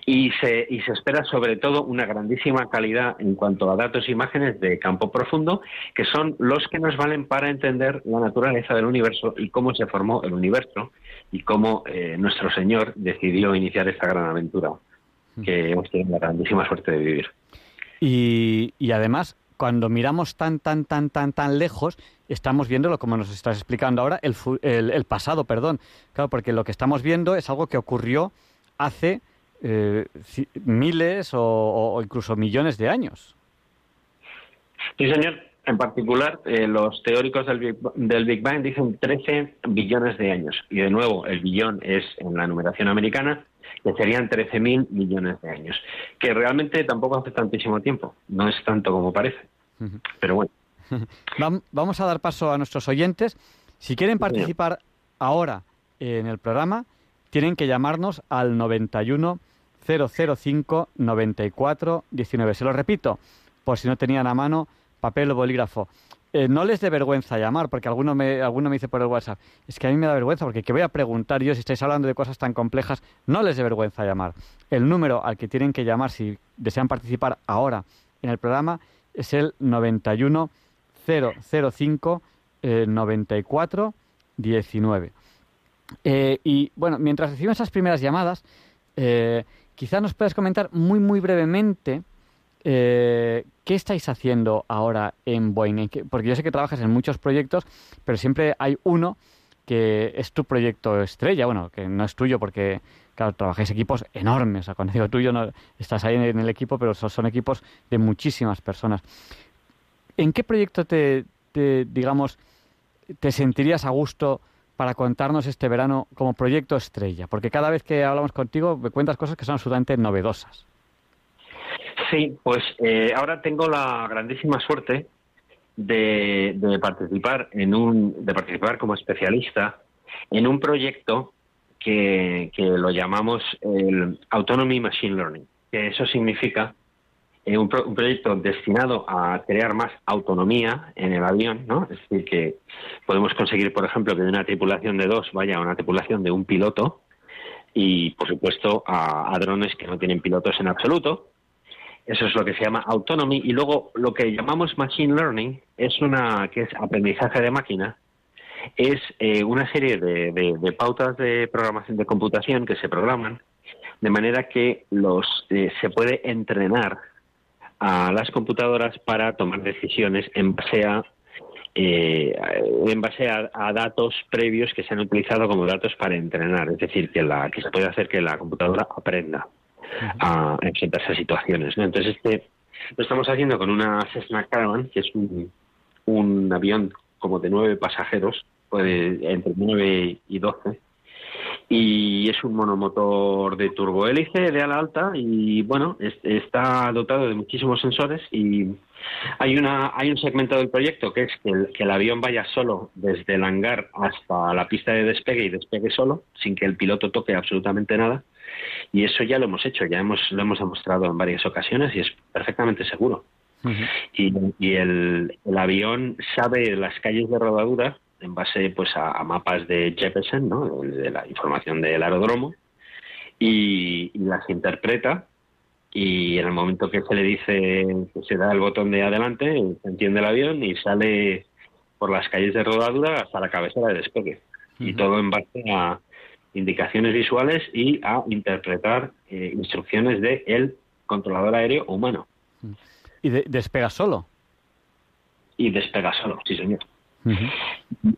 Y se, y se espera sobre todo una grandísima calidad en cuanto a datos e imágenes de campo profundo, que son los que nos valen para entender la naturaleza del universo y cómo se formó el universo y cómo eh, nuestro Señor decidió iniciar esta gran aventura que hemos tenido la grandísima suerte de vivir. Y, y además, cuando miramos tan, tan, tan, tan, tan lejos, estamos viéndolo, como nos estás explicando ahora, el, el, pasado, perdón. Claro, porque lo que estamos viendo es algo que ocurrió hace eh, miles o, incluso millones de años. Sí, señor. En particular, eh, los teóricos del Big, del Big Bang dicen 13 billones de años. Y de nuevo, el billón es en la numeración americana, que serían 13.000 millones de años, que realmente tampoco hace tantísimo tiempo, no es tanto como parece, pero bueno. Vamos a dar paso a nuestros oyentes. Si quieren participar ahora en el programa, tienen que llamarnos al 91 005 94 19. Se lo repito, por si no tenían a mano papel o bolígrafo. Eh, no les dé vergüenza llamar, porque alguno me, me dice por el WhatsApp, es que a mí me da vergüenza, porque que voy a preguntar yo si estáis hablando de cosas tan complejas, no les dé vergüenza llamar. El número al que tienen que llamar si desean participar ahora en el programa es el 91 005 94 19. y bueno, mientras recibimos esas primeras llamadas, eh, quizás nos puedas comentar muy, muy brevemente eh, ¿qué estáis haciendo ahora en Boeing? Porque yo sé que trabajas en muchos proyectos, pero siempre hay uno que es tu proyecto estrella, bueno, que no es tuyo porque, claro, trabajáis equipos enormes, o sea, cuando digo tuyo no estás ahí en el equipo, pero son, equipos de muchísimas personas. ¿En qué proyecto te, digamos, te sentirías a gusto para contarnos este verano como proyecto estrella? Porque cada vez que hablamos contigo me cuentas cosas que son absolutamente novedosas. Sí, pues eh, ahora tengo la grandísima suerte de, participar en un, de participar como especialista en un proyecto que, lo llamamos el Autonomy Machine Learning. Que eso significa eh, un, proyecto destinado a crear más autonomía en el avión, ¿no? Es decir, que podemos conseguir, por ejemplo, que de una tripulación de dos vaya a una tripulación de un piloto y, por supuesto, a drones que no tienen pilotos en absoluto eso es lo que se llama autonomy. Y luego lo que llamamos machine learning es una que es aprendizaje de máquina. Es eh, una serie de, pautas de programación de computación que se programan de manera que los eh, se puede entrenar a las computadoras para tomar decisiones en base a eh, en base a, datos previos que se han utilizado como datos para entrenar, es decir, que, la, que se puede hacer que la computadora aprenda a enfrentarse a situaciones. Entonces, este lo estamos haciendo con una Cessna Caravan, que es un, un avión como de nueve pasajeros, puede, entre nueve y doce, y es un monomotor de turbohélice de ala alta y bueno está dotado de muchísimos sensores y hay una hay un segmento del proyecto que es que el, que el, avión vaya solo desde el hangar hasta la pista de despegue y despegue solo sin que el piloto toque absolutamente nada y eso ya lo hemos hecho, ya hemos, lo hemos demostrado en varias ocasiones y es perfectamente seguro. Y, el, avión sabe las calles de rodadura en base pues a, mapas de Jeppesen, ¿no? de la información del aeródromo, y, las interpreta y en el momento que se le dice que se da el botón de adelante, se enciende el avión y sale por las calles de rodadura hasta la cabecera de despegue. Y todo en base a, indicaciones visuales y a interpretar eh, instrucciones de el controlador aéreo humano. ¿Y despega solo? Y despega solo, sí señor.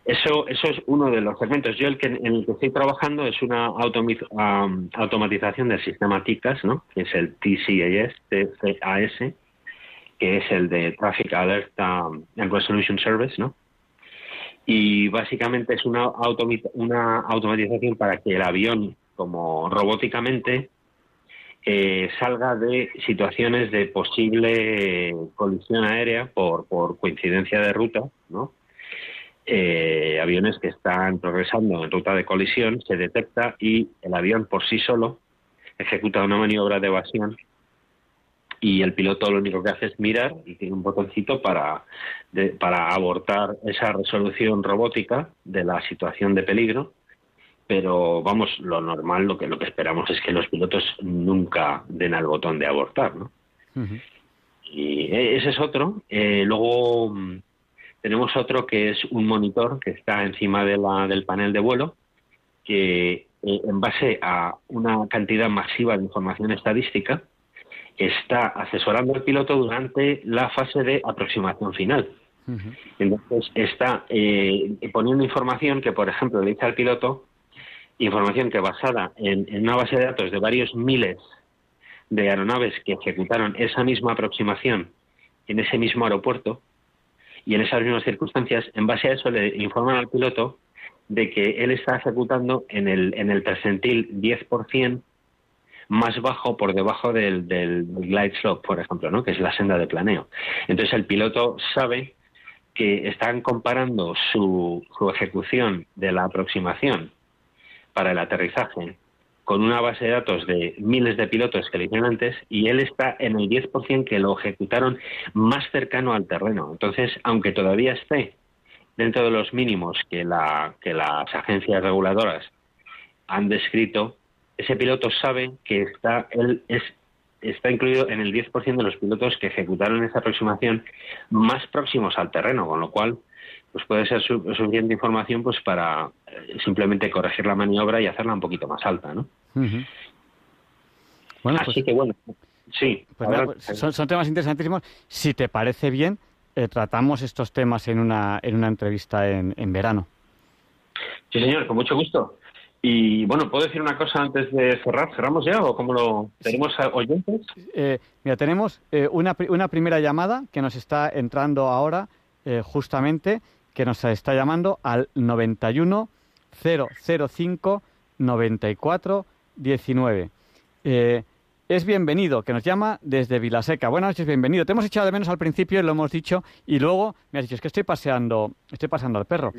Eso, eso es uno de los segmentos. Yo el que, en el que estoy trabajando es una automatización del sistema TICAS, ¿no? que es el TCAS, TCAS, que es el de Traffic Alert and Resolution Service, ¿no? y básicamente es una, una automatización para que el avión, como robóticamente, eh, salga de situaciones de posible colisión aérea por, por coincidencia de ruta, ¿no? Eh, aviones que están progresando en ruta de colisión, se detecta y el avión por sí solo ejecuta una maniobra de evasión y el piloto lo único que hace es mirar y tiene un botoncito para, para abortar esa resolución robótica de la situación de peligro pero vamos, lo normal, lo que, lo que esperamos es que los pilotos nunca den al botón de abortar, ¿no? Y e, ese es otro. Eh, luego mm, tenemos otro que es un monitor que está encima de la, del panel de vuelo, que eh, en base a una cantidad masiva de información estadística, está asesorando al piloto durante la fase de aproximación final. Entonces está eh, poniendo información que, por ejemplo, le dice al piloto información que basada en, una base de datos de varios miles de aeronaves que ejecutaron esa misma aproximación en ese mismo aeropuerto y en esas mismas circunstancias, en base a eso le informan al piloto de que él está ejecutando en el, en el percentil 10% más bajo por debajo del, del, glide slope, por ejemplo, ¿no? que es la senda de planeo. Entonces el piloto sabe que están comparando su, su ejecución de la aproximación para el aterrizaje con una base de datos de miles de pilotos que le hicieron antes y él está en el 10% que lo ejecutaron más cercano al terreno. Entonces, aunque todavía esté dentro de los mínimos que, la, que las agencias reguladoras han descrito, ese piloto sabe que está, él es, está incluido en el 10% de los pilotos que ejecutaron esa aproximación más próximos al terreno, con lo cual pues puede ser suficiente información pues para simplemente corregir la maniobra y hacerla un poquito más alta, ¿no? bueno, Así pues que bueno, sí. Pues pues son, temas interesantísimos. Si te parece bien, eh, tratamos estos temas en una, en una entrevista en, en verano. Sí, señor, con mucho gusto. Y bueno, ¿puedo decir una cosa antes de cerrar? ¿Cerramos ya o cómo lo tenemos oyentes? Eh, mira, tenemos una, una primera llamada que nos está entrando ahora, justamente, que nos está llamando al 91 005 94 19. es bienvenido, que nos llama desde Vilaseca. Buenas noches, bienvenido. Te hemos echado de menos al principio, lo hemos dicho, y luego me has dicho, es que estoy paseando, estoy paseando al perro.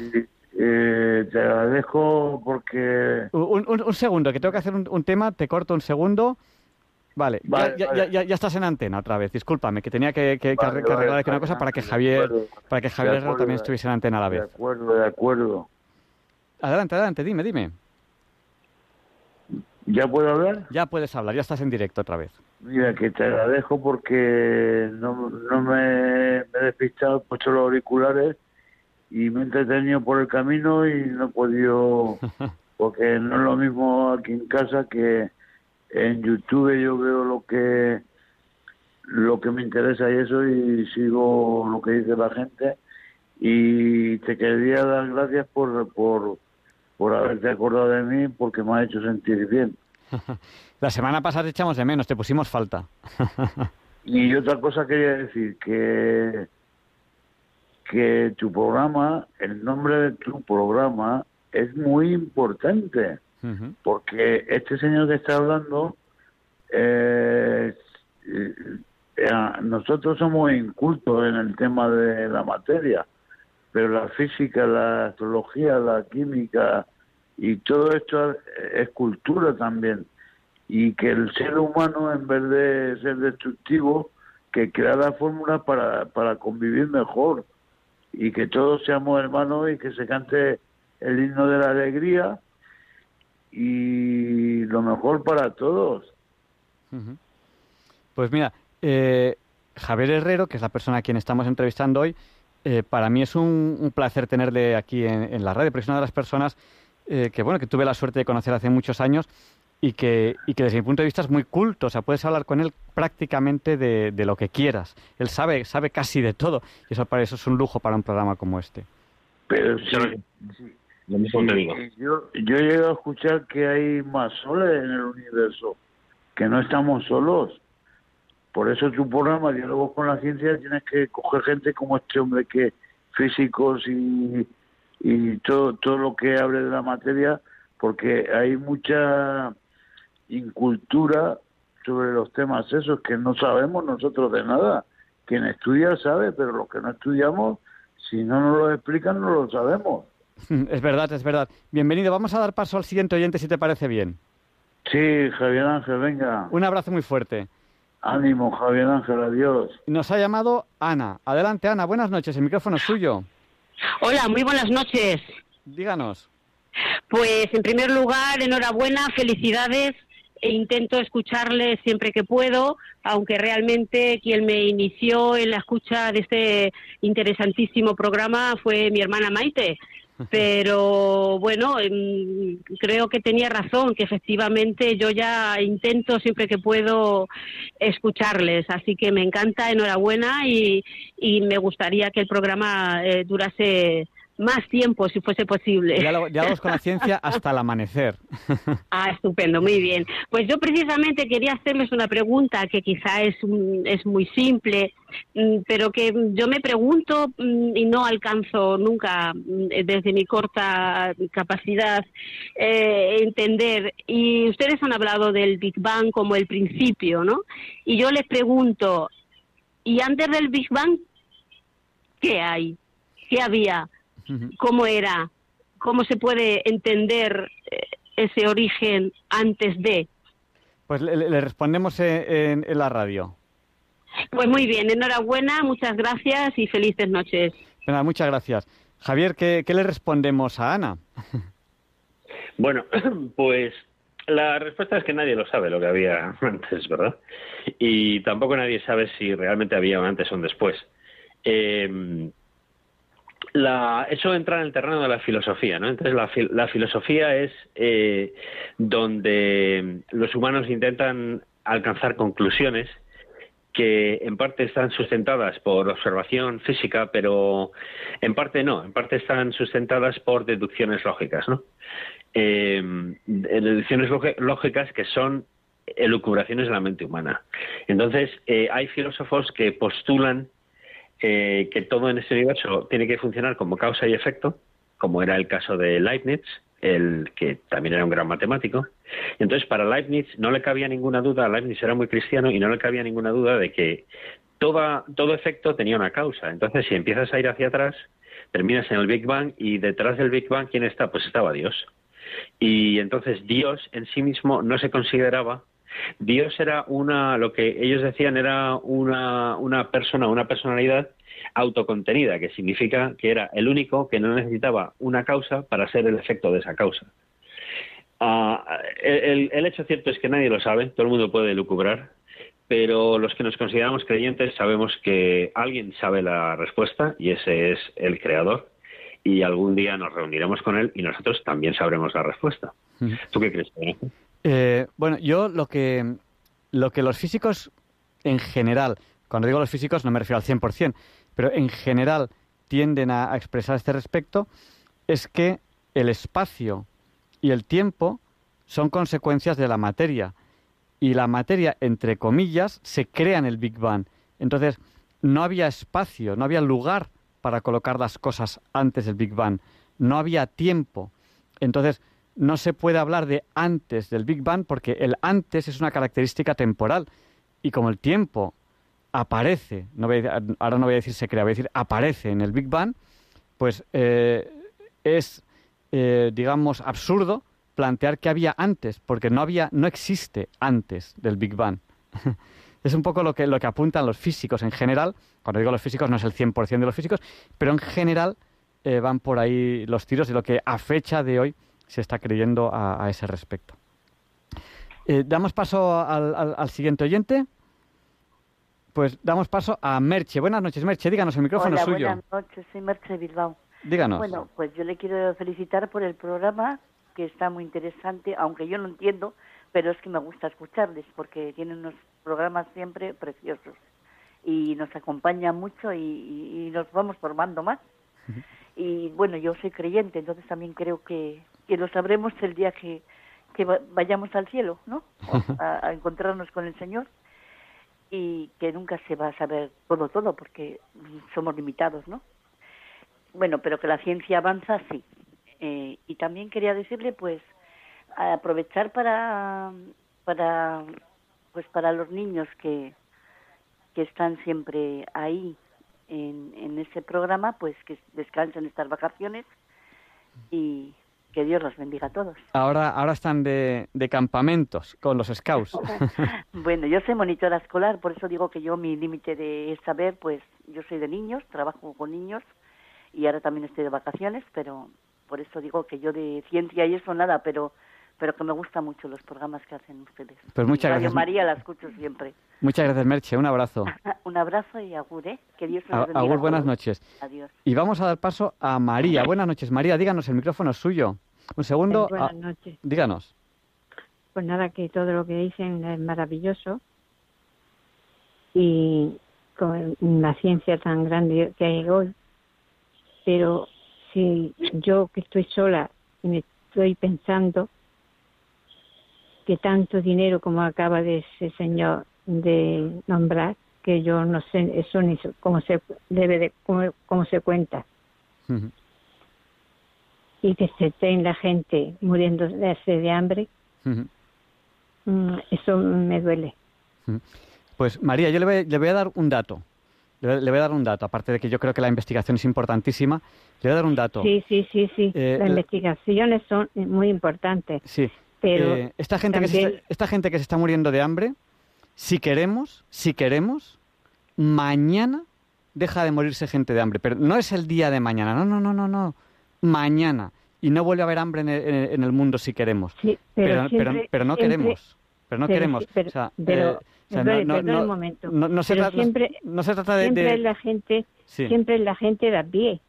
Eh, te agradezco porque... Un, segundo, que tengo que hacer un, tema, te corto un segundo. Vale, ya, Ya, ya, estás en antena otra vez, discúlpame, que tenía que, que, arreglar aquí una cosa para que Javier, para que Javier también estuviese en antena a la vez. De acuerdo, de acuerdo. Adelante, adelante, dime, dime. ¿Ya puedo hablar? Ya puedes hablar, ya estás en directo otra vez. Mira, que te agradezco porque no, no me, he despistado, he puesto los auriculares y me he entretenido por el camino y no he podido, porque no es lo mismo aquí en casa que en YouTube yo veo lo que lo que me interesa y eso y sigo lo que dice la gente y te quería dar gracias por, por, por haberte acordado de mí porque me ha hecho sentir bien. La semana pasada te echamos de menos, te pusimos falta. y otra cosa quería decir, que, que tu programa, el nombre de tu programa es muy importante, porque este señor que está hablando, eh, eh, nosotros somos incultos en el tema de la materia pero la física, la astrología, la química y todo esto es cultura también. Y que el ser humano, en vez de ser destructivo, que crea la fórmula para, para convivir mejor y que todos seamos hermanos y que se cante el himno de la alegría y lo mejor para todos. Pues mira, eh, Javier Herrero, que es la persona a quien estamos entrevistando hoy, eh, para mí es un, placer tenerle aquí en, la radio, porque es una de las personas eh, que, bueno, que tuve la suerte de conocer hace muchos años y que, y que desde mi punto de vista es muy culto. O sea, puedes hablar con él prácticamente de, lo que quieras. Él sabe, sabe casi de todo. Y eso para eso es un lujo para un programa como este. Pero sí, Yo, yo he llegado a escuchar que hay más soles en el universo, que no estamos solos. Por eso tu programa, Diálogos con la Ciencia, tienes que coger gente como este hombre que físicos y, y todo, todo lo que hable de la materia, porque hay mucha incultura sobre los temas esos que no sabemos nosotros de nada. Quien estudia sabe, pero los que no estudiamos, si no nos lo explican, no lo sabemos. Es verdad, es verdad. Bienvenido. Vamos a dar paso al siguiente oyente, si te parece bien. Sí, Javier Ángel, venga. Un abrazo muy fuerte. Ánimo, Javier Ángel, adiós. Nos ha llamado Ana. Adelante, Ana. Buenas noches. El micrófono es suyo. Hola, muy buenas noches. Díganos. Pues en primer lugar, enhorabuena, felicidades. E intento escucharle siempre que puedo, aunque realmente quien me inició en la escucha de este interesantísimo programa fue mi hermana Maite. Pero bueno, em, creo que tenía razón, que efectivamente yo ya intento siempre que puedo escucharles. Así que me encanta, enhorabuena y, y me gustaría que el programa eh, durase más tiempo, si fuese posible. Diálogos con la ciencia hasta el amanecer. Ah, estupendo, muy bien. Pues yo precisamente quería hacerles una pregunta que quizá es, es muy simple, mm, pero que yo me pregunto mm, y no alcanzo nunca mm, desde mi corta capacidad eh, entender. Y ustedes han hablado del Big Bang como el principio, ¿no? Y yo les pregunto, ¿y antes del Big Bang qué hay? ¿Qué había? Cómo era, cómo se puede entender eh, ese origen antes de. Pues le, respondemos en, la radio. Pues muy bien, enhorabuena, muchas gracias y felices noches. muchas gracias. Javier, ¿qué, ¿qué le respondemos a Ana? Bueno, pues la respuesta es que nadie lo sabe lo que había antes, ¿verdad? Y tampoco nadie sabe si realmente había antes o después. Eh, la, eso entra en el terreno de la filosofía, ¿no? Entonces la, filosofía es eh, donde los humanos intentan alcanzar conclusiones que en parte están sustentadas por observación física, pero en parte no, en parte están sustentadas por deducciones lógicas, ¿no? Eh, deducciones lógicas que son elucubraciones de la mente humana. Entonces, eh, hay filósofos que postulan eh, que todo en este universo tiene que funcionar como causa y efecto, como era el caso de Leibniz, el que también era un gran matemático. Entonces, para Leibniz no le cabía ninguna duda, Leibniz era muy cristiano y no le cabía ninguna duda de que toda, todo efecto tenía una causa. Entonces, si empiezas a ir hacia atrás, terminas en el Big Bang y detrás del Big Bang, ¿quién está? Pues estaba Dios. Y entonces Dios en sí mismo no se consideraba Dios era una, lo que ellos decían era una, una persona, una personalidad autocontenida, que significa que era el único que no necesitaba una causa para ser el efecto de esa causa. Ah, el, el, hecho cierto es que nadie lo sabe, todo el mundo puede lucubrar, pero los que nos consideramos creyentes sabemos que alguien sabe la respuesta y ese es el creador y algún día nos reuniremos con él y nosotros también sabremos la respuesta. ¿Tú qué crees? Eh, bueno, yo lo que, lo que los físicos en general, cuando digo los físicos no me refiero al 100%, pero en general tienden a, expresar este respecto, es que el espacio y el tiempo son consecuencias de la materia. Y la materia, entre comillas, se crea en el Big Bang. Entonces, no había espacio, no había lugar para colocar las cosas antes del Big Bang. No había tiempo. Entonces, no se puede hablar de antes del Big Bang porque el antes es una característica temporal y como el tiempo aparece, no ahora no voy a decir se crea, voy a decir aparece en el Big Bang, pues eh, es, eh, digamos, absurdo plantear que había antes, porque no había, no existe antes del Big Bang. es un poco lo que, lo que apuntan los físicos en general. Cuando digo los físicos no es el 100% de los físicos, pero en general eh, van por ahí los tiros de lo que a fecha de hoy se está creyendo a, ese respecto. Eh, damos paso al, siguiente oyente. Pues damos paso a Merche. Buenas noches, Merche. Díganos, el micrófono Hola, suyo. Buenas noches, soy Merche Bilbao. Díganos. Bueno, pues yo le quiero felicitar por el programa, que está muy interesante, aunque yo no entiendo, pero es que me gusta escucharles, porque tienen unos programas siempre preciosos. Y nos acompaña mucho y, nos vamos formando más. Y bueno, yo soy creyente, entonces también creo que, que lo sabremos el día que, que vayamos al cielo, ¿no? A, encontrarnos con el Señor y que nunca se va a saber todo, todo, porque somos limitados, ¿no? Bueno, pero que la ciencia avanza, sí. Eh, y también quería decirle, pues, aprovechar para, para pues para los niños que, que están siempre ahí en, en ese programa, pues que descansen estas vacaciones y que Dios los bendiga a todos. Ahora, ahora están de, de campamentos con los scouts. bueno, yo soy monitora escolar, por eso digo que yo mi límite de saber, pues yo soy de niños, trabajo con niños y ahora también estoy de vacaciones, pero por eso digo que yo de ciencia y eso nada, pero pero que me gustan mucho los programas que hacen ustedes. Pues muchas gracias. María la escucho siempre. Muchas gracias, Merche. Un abrazo. Un abrazo y agur, ¿eh? Que Dios los bendiga. Agur, buenas noches. Adiós. Y vamos a dar paso a María. Buenas noches, María. Díganos, el micrófono es suyo. Un segundo. Buenas ah, noches. Díganos. Pues nada, que todo lo que dicen es maravilloso. Y con la ciencia tan grande que hay hoy. Pero si yo que estoy sola y me estoy pensando que tanto dinero como acaba de ese señor de nombrar, que yo no sé eso ni cómo se debe de cómo, se cuenta. Y que se estén la gente muriendo de hambre, mm, eso me duele. Pues María, yo le voy, le voy a dar un dato. Le, voy a dar un dato, aparte de que yo creo que la investigación es importantísima. Le voy a dar un dato. Sí, sí, sí, sí. Eh, Las investigaciones son muy importantes. Sí. Eh, esta, gente que se, esta gente que se está muriendo de hambre, si queremos, si queremos, mañana deja de morirse gente de hambre. Pero no es el día de mañana, no, no, no, no, no. Mañana. Y no vuelve a haber hambre en el, mundo si queremos. pero, pero, pero, no queremos. Pero no queremos. Pero, no, momento. No, se, trata, siempre, no se trata de... Siempre la gente, siempre la gente da pie.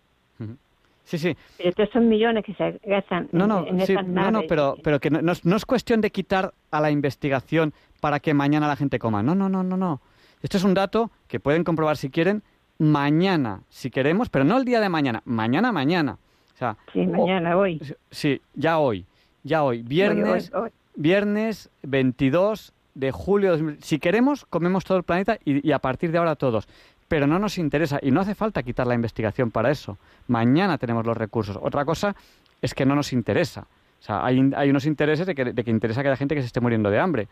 Sí, sí. Pero estos son millones que se gastan no, no, en, esas No, no, pero, pero que no, es cuestión de quitar a la investigación para que mañana la gente coma. No, no, no, no, no. Esto es un dato que pueden comprobar si quieren mañana, si queremos, pero no el día de mañana, mañana, mañana. O sea, sí, mañana, hoy. Sí, ya hoy, ya hoy. Viernes, viernes 22 de julio. Si queremos, comemos todo el planeta y, y a partir de ahora todos pero no nos interesa y no hace falta quitar la investigación para eso. Mañana tenemos los recursos. Otra cosa es que no nos interesa. O sea, hay, hay unos intereses de que, de que interesa que haya gente que se esté muriendo de hambre.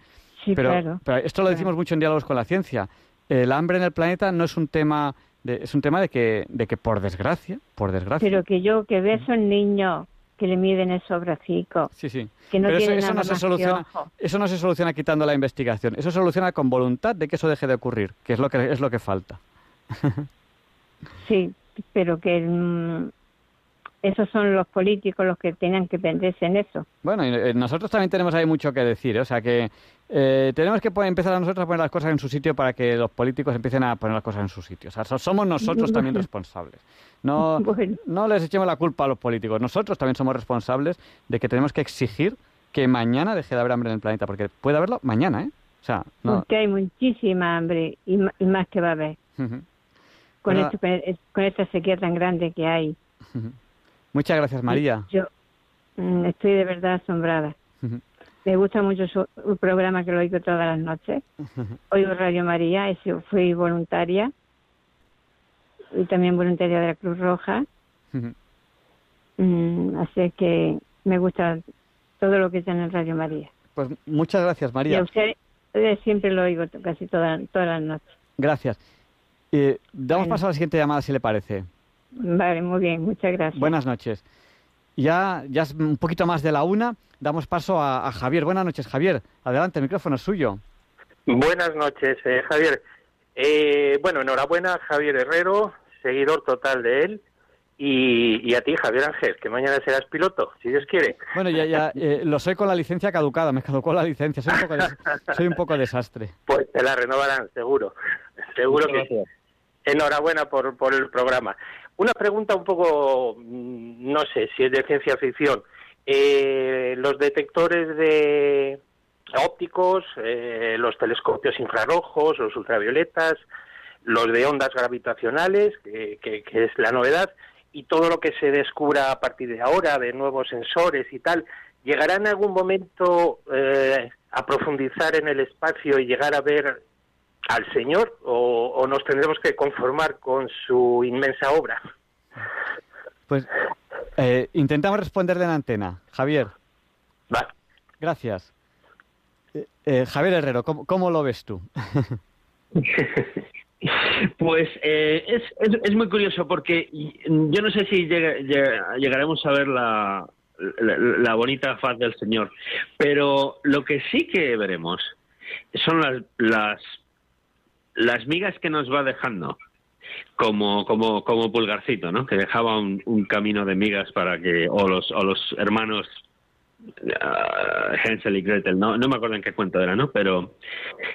Sí, pero, claro. pero esto lo decimos mucho en diálogos con la ciencia. El hambre en el planeta no es un tema de, es un tema de que, de que por desgracia, por desgracia. Pero que yo que veo a un niño que le miden el sobracico. Sí, sí. Que no Pero eso, no se soluciona, eso no se soluciona quitando la investigación. Eso se soluciona con voluntad de que eso deje de ocurrir, que es lo que es lo que falta. sí, pero que mm, esos son los políticos los que tengan que venderse en eso. Bueno, y eh, nosotros también tenemos ahí mucho que decir, ¿eh? o sea que eh, tenemos que empezar a nosotros a poner las cosas en su sitio para que los políticos empiecen a poner las cosas en su sitio. O sea, somos nosotros también responsables. No, no les echemos la culpa a los políticos. Nosotros también somos responsables de que tenemos que exigir que mañana deje de haber hambre en el planeta, porque puede haberlo mañana, ¿eh? O sea, no... Porque hay muchísima hambre y, más que va a haber con, con esta sequía tan grande que hay. Muchas gracias, María. Yo mm, estoy de verdad asombrada. Me gusta mucho su, programa que lo oigo todas las noches. Oigo Radio María, y fui voluntaria y también voluntaria de la Cruz Roja. Mm, así que me gusta todo lo que tiene en Radio María. Pues muchas gracias, María. Y a usted siempre lo oigo casi todas todas las noches. Gracias. Eh, damos paso a la siguiente llamada, si le parece. Vale, muy bien, muchas gracias. Buenas noches. Ya, ya es un poquito más de la una, damos paso a, Javier. Buenas noches, Javier. Adelante, el micrófono es suyo. Buenas noches, eh, Javier. Eh, bueno, enhorabuena, Javier Herrero, seguidor total de él. Y, a ti, Javier Ángel, que mañana serás piloto, si Dios quiere. Bueno, ya, ya eh, lo soy con la licencia caducada, me caducó la licencia, soy un poco, soy un poco desastre. Pues te la renovarán, seguro, seguro que sí. Enhorabuena por, por el programa. Una pregunta un poco, mm, no sé si es de ciencia ficción. Eh, los detectores de ópticos, eh, los telescopios infrarrojos, los ultravioletas, los de ondas gravitacionales, que, que, es la novedad, y todo lo que se descubra a partir de ahora de nuevos sensores y tal, ¿llegará en algún momento eh, a profundizar en el espacio y llegar a ver al Señor o, nos tendremos que conformar con su inmensa obra? Pues eh, intentamos responderle en antena. Javier. Va. Gracias. Eh, Eh, Javier Herrero, ¿cómo, lo ves tú? Pues eh, es, es, muy curioso porque yo no sé si llegaremos a ver la, la, bonita faz del Señor, pero lo que sí que veremos son las, las, las migas que nos va dejando como, como, como pulgarcito, ¿no? Que dejaba un, camino de migas para que, o los, o los hermanos uh, y Gretel, no, no me acuerdo en qué cuento era, ¿no? Pero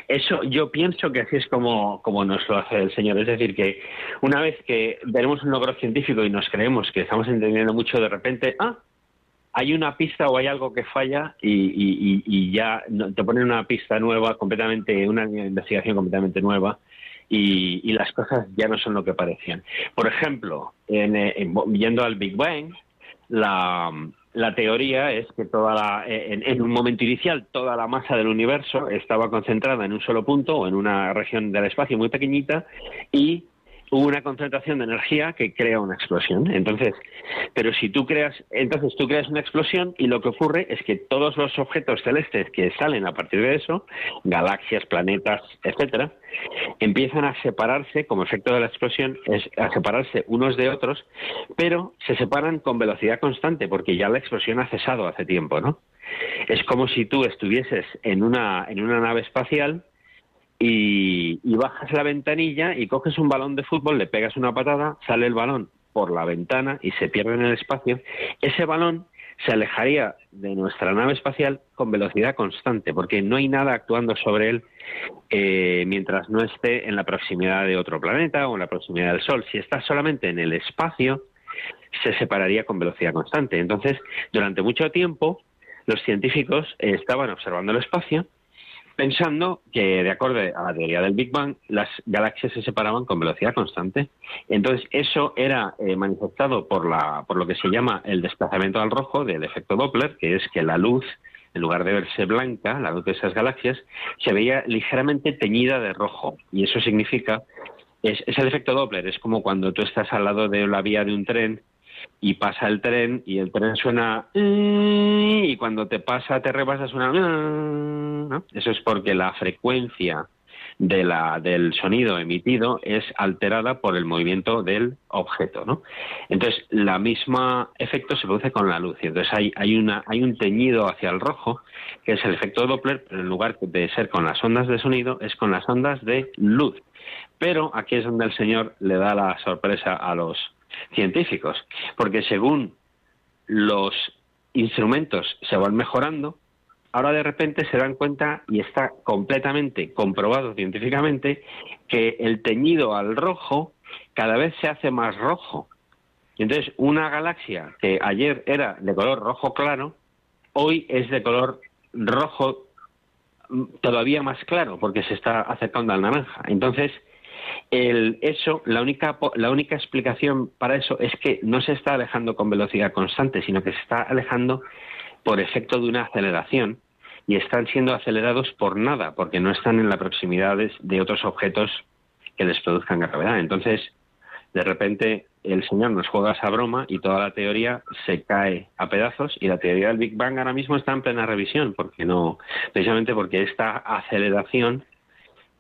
eso yo pienso que así es como, como nos lo hace el Señor. Es decir, que una vez que veremos un logro científico y nos creemos que estamos entendiendo mucho, de repente, ah, hay una pista o hay algo que falla y, ya te ponen una pista nueva, completamente, una investigación completamente nueva. Y, las cosas ya no son lo que parecían. Por ejemplo, en, en, yendo al Big Bang, la, teoría es que toda la, en, un momento inicial toda la masa del universo estaba concentrada en un solo punto o en una región del espacio muy pequeñita y hubo una concentración de energía que crea una explosión. Entonces, pero si tú creas, entonces tú creas una explosión y lo que ocurre es que todos los objetos celestes que salen a partir de eso, galaxias, planetas, etcétera, empiezan a separarse como efecto de la explosión, es a separarse unos de otros, pero se separan con velocidad constante porque ya la explosión ha cesado hace tiempo, ¿no? Es como si tú estuvieses en una en una nave espacial y, bajas la ventanilla y coges un balón de fútbol, le pegas una patada, sale el balón por la ventana y se pierde en el espacio, ese balón se alejaría de nuestra nave espacial con velocidad constante, porque no hay nada actuando sobre él eh, mientras no esté en la proximidad de otro planeta o en la proximidad del Sol. Si está solamente en el espacio, se separaría con velocidad constante. Entonces, durante mucho tiempo, los científicos estaban observando el espacio pensando que, de acuerdo a la teoría del Big Bang, las galaxias se separaban con velocidad constante. Entonces, eso era eh, manifestado por, la, por lo que se llama el desplazamiento al rojo del efecto Doppler, que es que la luz, en lugar de verse blanca, la luz de esas galaxias, se veía ligeramente teñida de rojo. Y eso significa, es, es el efecto Doppler, es como cuando tú estás al lado de la vía de un tren y pasa el tren y el tren suena y cuando te pasa te rebasas una ¿no? eso es porque la frecuencia de la, del sonido emitido es alterada por el movimiento del objeto, ¿no? Entonces, la misma efecto se produce con la luz. Y entonces hay, hay, una, hay un teñido hacia el rojo, que es el efecto Doppler, pero en lugar de ser con las ondas de sonido, es con las ondas de luz. Pero aquí es donde el Señor le da la sorpresa a los, científicos, porque según los instrumentos se van mejorando, ahora de repente se dan cuenta y está completamente comprobado científicamente que el teñido al rojo cada vez se hace más rojo. Y entonces una galaxia que ayer era de color rojo claro, hoy es de color rojo mm, todavía más claro porque se está acercando al naranja. Entonces, el, eso, la única, la única explicación para eso es que no se está alejando con velocidad constante, sino que se está alejando por efecto de una aceleración y están siendo acelerados por nada, porque no están en la proximidad de otros objetos que les produzcan gravedad. Entonces, de repente, el Señor nos juega esa broma y toda la teoría se cae a pedazos y la teoría del Big Bang ahora mismo está en plena revisión, porque no, precisamente porque esta aceleración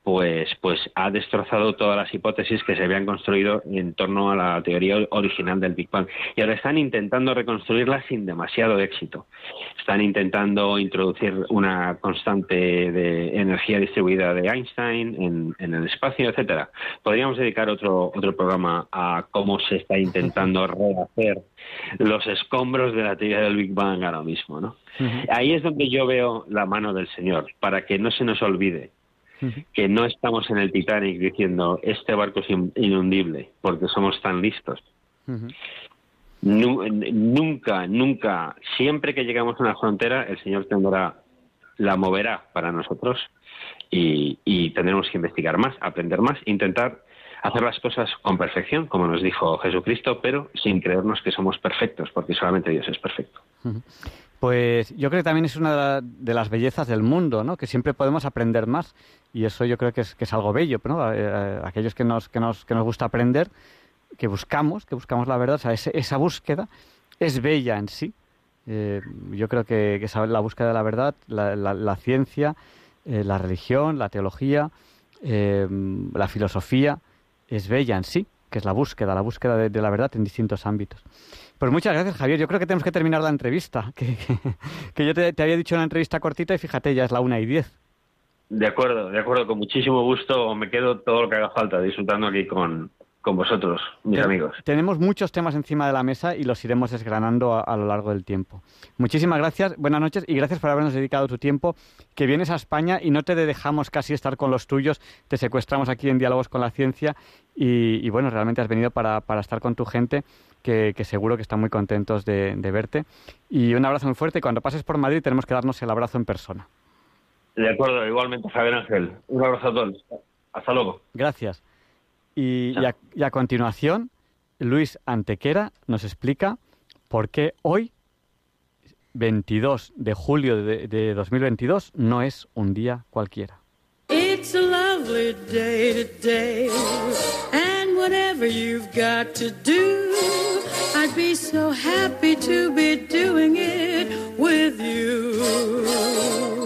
pues, pues ha destrozado todas las hipótesis que se habían construido en torno a la teoría original del Big Bang. Y ahora están intentando reconstruirla sin demasiado éxito. Están intentando introducir una constante de energía distribuida de Einstein en, el espacio, etcétera. Podríamos dedicar otro, otro programa a cómo se está intentando rehacer los escombros de la teoría del Big Bang ahora mismo, ¿no? Ahí es donde yo veo la mano del Señor, para que no se nos olvide que no estamos en el Titanic diciendo este barco es inundible porque somos tan listos. Nunca, nunca, siempre que llegamos a una frontera, el Señor tendrá, la moverá para nosotros y, y tendremos que investigar más, aprender más, intentar hacer las cosas con perfección, como nos dijo Jesucristo, pero sin creernos que somos perfectos, porque solamente Dios es perfecto. Pues yo creo que también es una de las bellezas del mundo, ¿no? Que siempre podemos aprender más y eso yo creo que es, que es algo bello, ¿no? Aquellos que nos, que, nos, que nos gusta aprender, que buscamos, que buscamos la verdad, o sea, esa búsqueda es bella en sí. Eh, yo creo que, que la búsqueda de la verdad, la, la, ciencia, eh, la religión, la teología, eh, la filosofía, es bella en sí, que es la búsqueda, la búsqueda de, la verdad en distintos ámbitos. Pues muchas gracias, Javier. Yo creo que tenemos que terminar la entrevista, que, yo te, te, había dicho una entrevista cortita y fíjate, ya es la una y diez. De acuerdo, de acuerdo, con muchísimo gusto. Me quedo todo lo que haga falta disfrutando aquí con, con vosotros, mis amigos. Tenemos muchos temas encima de la mesa y los iremos desgranando a, lo largo del tiempo. Muchísimas gracias, buenas noches y gracias por habernos dedicado tu tiempo. Que vienes a España y no te dejamos casi estar con los tuyos, te secuestramos aquí en Diálogos con la Ciencia y, bueno, realmente has venido para, estar con tu gente. Que, seguro que están muy contentos de, de verte. Y un abrazo muy fuerte. Y cuando pases por Madrid tenemos que darnos el abrazo en persona. De acuerdo, igualmente, Javier Ángel. Un abrazo a todos. Hasta luego. Gracias. Y, a, continuación, Luis Antequera nos explica por qué hoy, 22 de julio de, de 2022, no es un día cualquiera. It's a lovely day today, and whatever you've got to do, I'd be so happy to be doing it with you.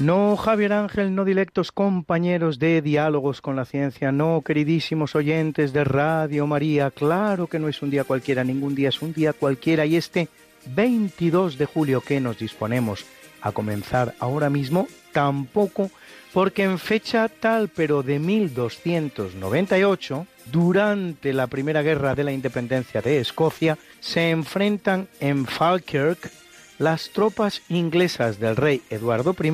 No, Javier Ángel, no directos compañeros de diálogos con la ciencia, no, queridísimos oyentes de Radio María, claro que no es un día cualquiera, ningún día es un día cualquiera. Y este 22 de julio que nos disponemos a comenzar ahora mismo, tampoco, porque en fecha tal pero de 1298, durante la Primera Guerra de la Independencia de Escocia, se enfrentan en Falkirk las tropas inglesas del rey Eduardo I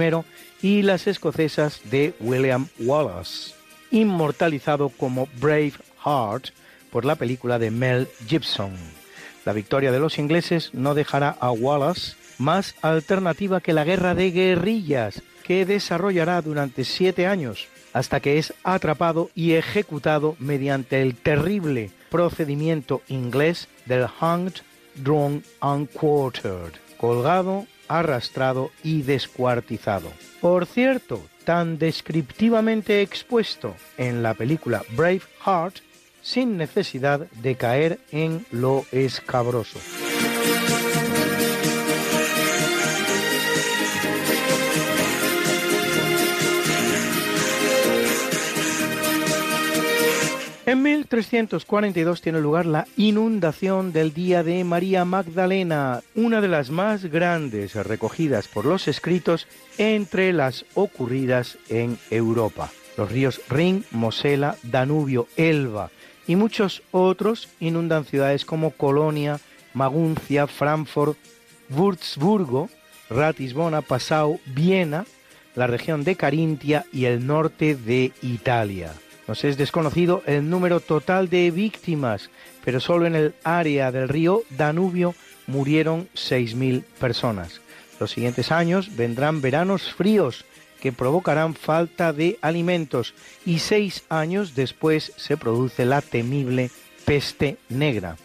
y las escocesas de William Wallace, inmortalizado como Brave Heart por la película de Mel Gibson. La victoria de los ingleses no dejará a Wallace más alternativa que la guerra de guerrillas, que desarrollará durante siete años, hasta que es atrapado y ejecutado mediante el terrible procedimiento inglés del hanged, drawn and quartered colgado, arrastrado y descuartizado. Por cierto, tan descriptivamente expuesto en la película Brave Heart, sin necesidad de caer en lo escabroso. En 1342 tiene lugar la inundación del Día de María Magdalena, una de las más grandes recogidas por los escritos entre las ocurridas en Europa. Los ríos Rin, Mosela, Danubio, Elba y muchos otros inundan ciudades como Colonia, Maguncia, Frankfurt, Würzburgo, Ratisbona, Passau, Viena, la región de Carintia y el norte de Italia. Nos es desconocido el número total de víctimas, pero solo en el área del río Danubio murieron 6.000 personas. Los siguientes años vendrán veranos fríos que provocarán falta de alimentos y seis años después se produce la temible peste negra,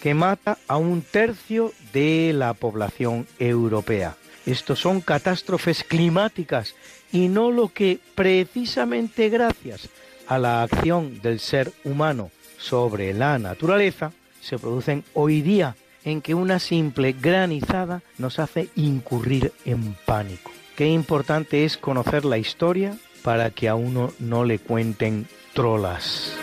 que mata a un tercio de la población europea. Estos son catástrofes climáticas y no lo que precisamente gracias a la acción del ser humano sobre la naturaleza se producen hoy día en que una simple granizada nos hace incurrir en pánico. Qué importante es conocer la historia para que a uno no le cuenten trolas.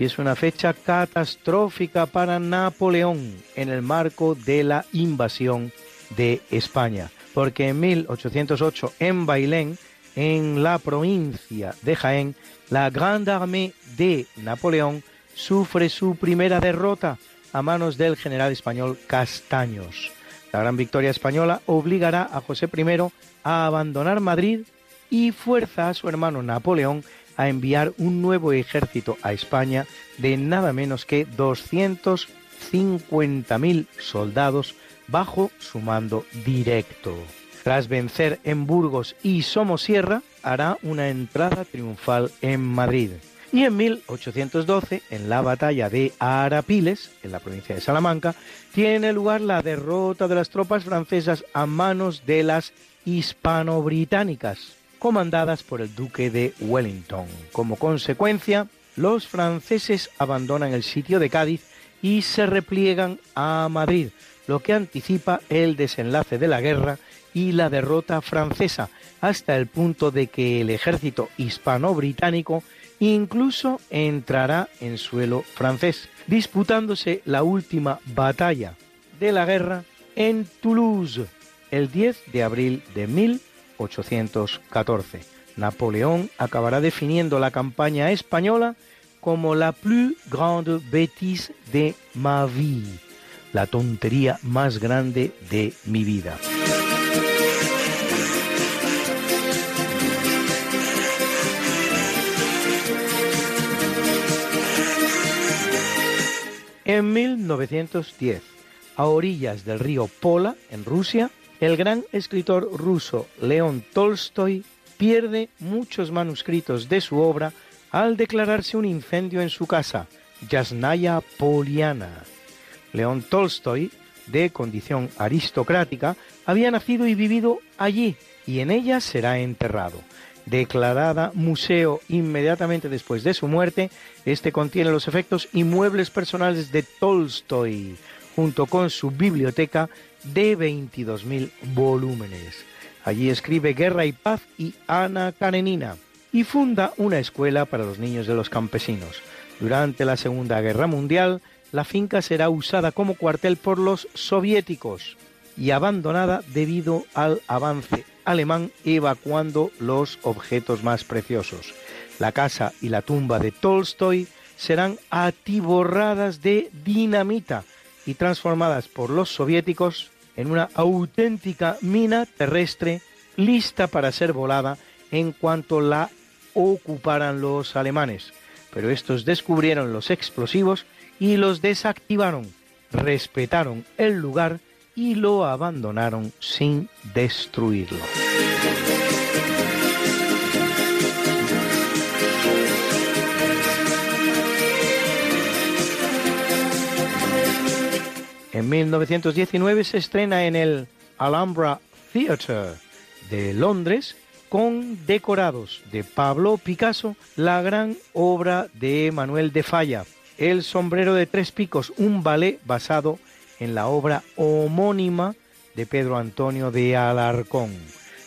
Y es una fecha catastrófica para Napoleón en el marco de la invasión de España, porque en 1808 en Bailén, en la provincia de Jaén, la Grande Armée de Napoleón sufre su primera derrota a manos del general español Castaños. La gran victoria española obligará a José I a abandonar Madrid y fuerza a su hermano Napoleón a enviar un nuevo ejército a España de nada menos que 200 50.000 soldados bajo su mando directo. Tras vencer en Burgos y Somosierra, hará una entrada triunfal en Madrid. Y en 1812, en la batalla de Arapiles, en la provincia de Salamanca, tiene lugar la derrota de las tropas francesas a manos de las hispano-británicas, comandadas por el duque de Wellington. Como consecuencia, los franceses abandonan el sitio de Cádiz y se repliegan a Madrid, lo que anticipa el desenlace de la guerra y la derrota francesa, hasta el punto de que el ejército hispano-británico incluso entrará en suelo francés, disputándose la última batalla de la guerra en Toulouse el 10 de abril de 1814. Napoleón acabará definiendo la campaña española como la plus grande bêtise de ma vie, la tontería más grande de mi vida. En 1910, a orillas del río Pola, en Rusia, el gran escritor ruso León Tolstoy pierde muchos manuscritos de su obra al declararse un incendio en su casa, Yasnaya Poliana. León Tolstoy, de condición aristocrática, había nacido y vivido allí y en ella será enterrado. Declarada museo inmediatamente después de su muerte, este contiene los efectos y muebles personales de Tolstoy, junto con su biblioteca de 22.000 volúmenes. Allí escribe Guerra y Paz y Ana Karenina y funda una escuela para los niños de los campesinos. Durante la Segunda Guerra Mundial, la finca será usada como cuartel por los soviéticos y abandonada debido al avance alemán evacuando los objetos más preciosos. La casa y la tumba de Tolstoy serán atiborradas de dinamita y transformadas por los soviéticos en una auténtica mina terrestre lista para ser volada en cuanto la ocuparan los alemanes. Pero estos descubrieron los explosivos y los desactivaron, respetaron el lugar y lo abandonaron sin destruirlo. En 1919 se estrena en el Alhambra Theatre de Londres con decorados de Pablo Picasso la gran obra de Manuel de Falla, El sombrero de tres picos, un ballet basado en la obra homónima de Pedro Antonio de Alarcón.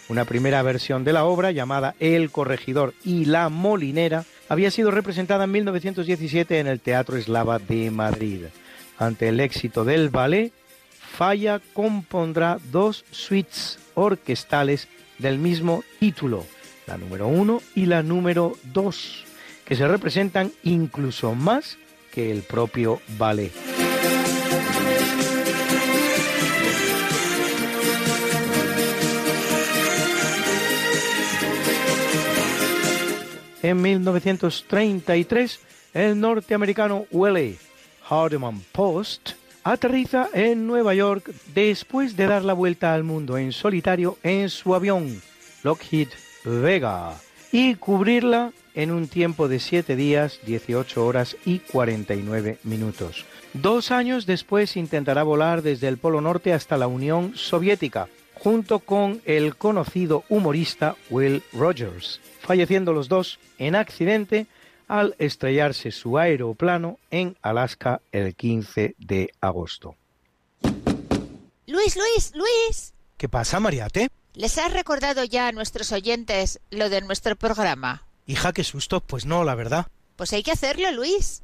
Una primera versión de la obra, llamada El corregidor y la molinera, había sido representada en 1917 en el Teatro Eslava de Madrid. Ante el éxito del ballet, Falla compondrá dos suites orquestales del mismo título, la número uno y la número dos, que se representan incluso más que el propio ballet. En 1933, el norteamericano Willie Hardeman Post aterriza en Nueva York después de dar la vuelta al mundo en solitario en su avión Lockheed Vega y cubrirla en un tiempo de 7 días, 18 horas y 49 minutos. Dos años después intentará volar desde el Polo Norte hasta la Unión Soviética, junto con el conocido humorista Will Rogers, falleciendo los dos en accidente al estrellarse su aeroplano en Alaska el 15 de agosto. Luis, Luis, Luis. ¿Qué pasa, Mariate? ¿Les has recordado ya a nuestros oyentes lo de nuestro programa? Hija, qué susto. Pues no, la verdad. Pues hay que hacerlo, Luis.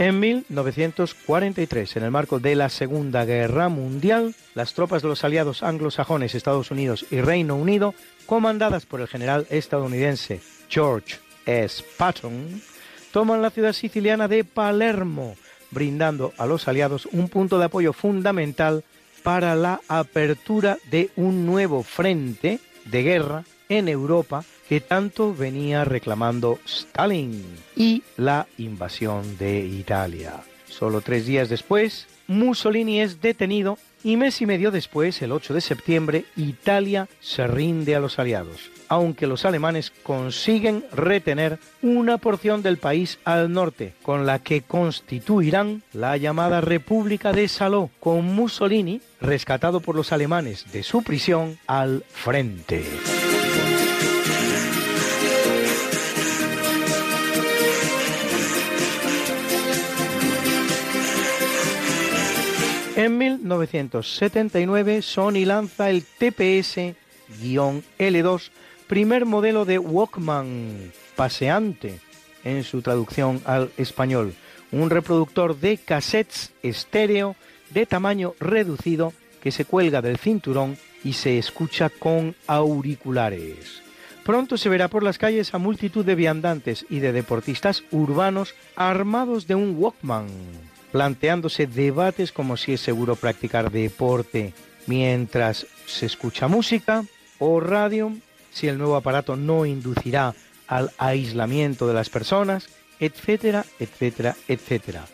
En 1943, en el marco de la Segunda Guerra Mundial, las tropas de los aliados anglosajones, Estados Unidos y Reino Unido, comandadas por el general estadounidense George S. Patton, toman la ciudad siciliana de Palermo, brindando a los aliados un punto de apoyo fundamental para la apertura de un nuevo frente de guerra en Europa que tanto venía reclamando Stalin y la invasión de Italia. Solo tres días después, Mussolini es detenido y mes y medio después, el 8 de septiembre, Italia se rinde a los aliados, aunque los alemanes consiguen retener una porción del país al norte, con la que constituirán la llamada República de Saló, con Mussolini rescatado por los alemanes de su prisión al frente. En 1979 Sony lanza el TPS-L2, primer modelo de Walkman paseante en su traducción al español, un reproductor de cassettes estéreo de tamaño reducido que se cuelga del cinturón y se escucha con auriculares. Pronto se verá por las calles a multitud de viandantes y de deportistas urbanos armados de un Walkman planteándose debates como si es seguro practicar deporte mientras se escucha música o radio, si el nuevo aparato no inducirá al aislamiento de las personas, etcétera, etcétera, etcétera.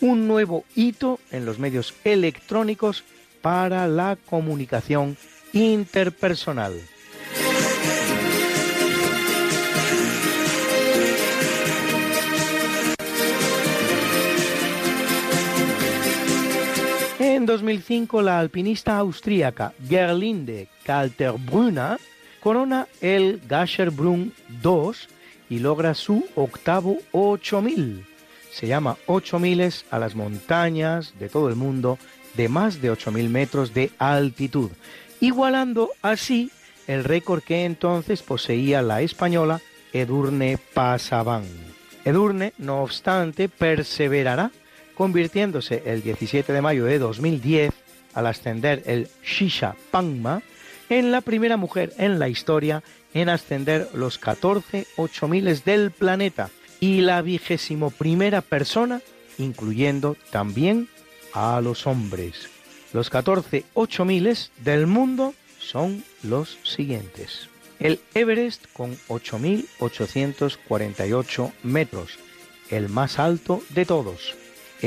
Un nuevo hito en los medios electrónicos para la comunicación interpersonal. En 2005, la alpinista austríaca Gerlinde Kalterbrunner corona el Gasherbrunn 2 y logra su octavo 8000. Se llama 8000 a las montañas de todo el mundo de más de 8000 metros de altitud, igualando así el récord que entonces poseía la española Edurne Pasaban. Edurne, no obstante, perseverará convirtiéndose el 17 de mayo de 2010, al ascender el Shisha Pangma, en la primera mujer en la historia en ascender los 14 miles del planeta y la vigésimo primera persona, incluyendo también a los hombres. Los 14 miles del mundo son los siguientes. El Everest con 8.848 metros, el más alto de todos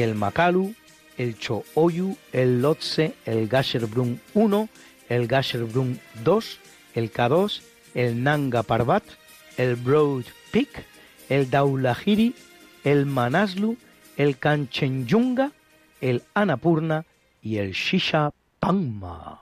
el Makalu, el Cho-Oyu, el Lotse, el Gasherbrum 1, el Gasherbrum 2, el K2, el Nanga Parbat, el Broad Peak, el Daulahiri, el Manaslu, el Kanchenyunga, el Annapurna y el Shisha Pangma.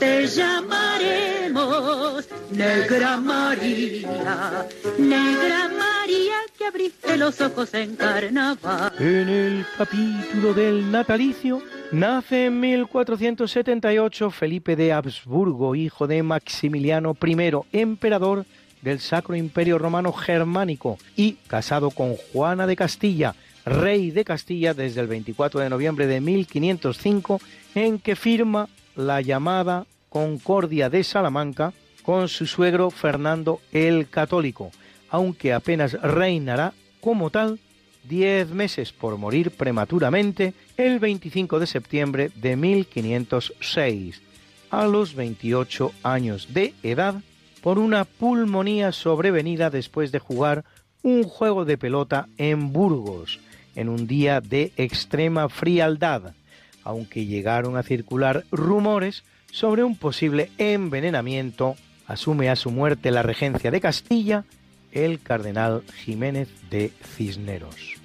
Te llamaremos Negra María, Negra María que abriste los ojos en carnaval. En el capítulo del natalicio nace en 1478 Felipe de Habsburgo, hijo de Maximiliano I, emperador del Sacro Imperio Romano Germánico y casado con Juana de Castilla, rey de Castilla desde el 24 de noviembre de 1505, en que firma la llamada Concordia de Salamanca con su suegro Fernando el Católico, aunque apenas reinará como tal diez meses por morir prematuramente el 25 de septiembre de 1506, a los 28 años de edad, por una pulmonía sobrevenida después de jugar un juego de pelota en Burgos, en un día de extrema frialdad, aunque llegaron a circular rumores sobre un posible envenenamiento, asume a su muerte la regencia de Castilla el cardenal Jiménez de Cisneros.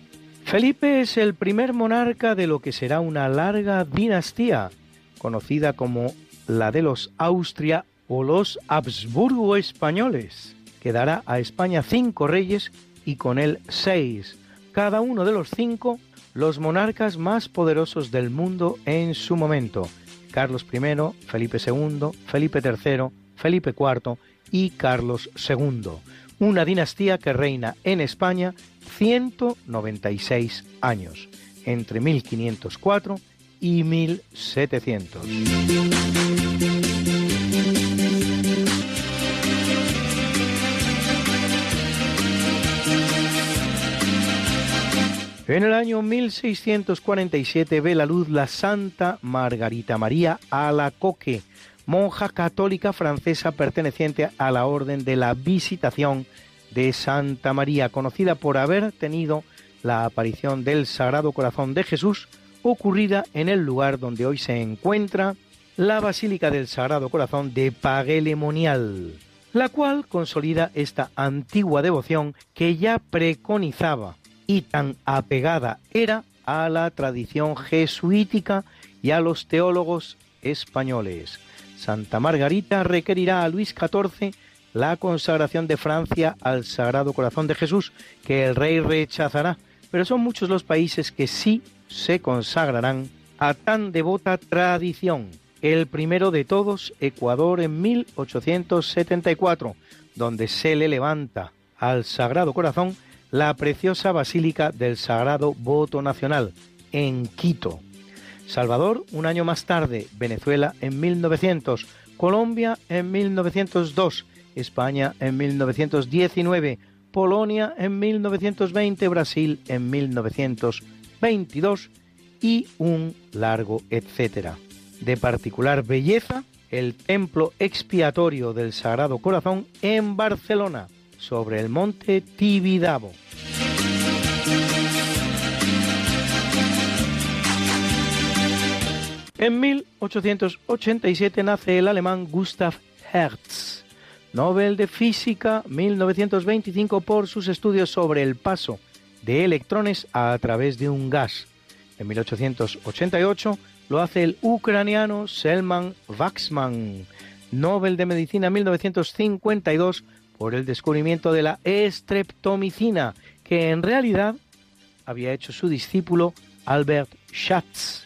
Felipe es el primer monarca de lo que será una larga dinastía, conocida como la de los Austria o los Habsburgo españoles, que dará a España cinco reyes y con él seis, cada uno de los cinco los monarcas más poderosos del mundo en su momento, Carlos I, Felipe II, Felipe III, Felipe IV y Carlos II, una dinastía que reina en España 196 años, entre 1504 y 1700. En el año 1647 ve la luz la Santa Margarita María Alacoque, monja católica francesa perteneciente a la Orden de la Visitación de Santa María, conocida por haber tenido la aparición del Sagrado Corazón de Jesús ocurrida en el lugar donde hoy se encuentra la Basílica del Sagrado Corazón de Paguelemonial, la cual consolida esta antigua devoción que ya preconizaba y tan apegada era a la tradición jesuítica y a los teólogos españoles. Santa Margarita requerirá a Luis XIV la consagración de Francia al Sagrado Corazón de Jesús, que el rey rechazará, pero son muchos los países que sí se consagrarán a tan devota tradición. El primero de todos, Ecuador en 1874, donde se le levanta al Sagrado Corazón la preciosa Basílica del Sagrado Voto Nacional, en Quito. Salvador, un año más tarde, Venezuela en 1900, Colombia en 1902, España en 1919, Polonia en 1920, Brasil en 1922 y un largo etcétera. De particular belleza, el templo expiatorio del Sagrado Corazón en Barcelona, sobre el monte Tibidabo. En 1887 nace el alemán Gustav Hertz, Nobel de Física 1925 por sus estudios sobre el paso de electrones a través de un gas. En 1888 lo hace el ucraniano Selman Waxman, Nobel de Medicina 1952 por el descubrimiento de la estreptomicina, que en realidad había hecho su discípulo Albert Schatz.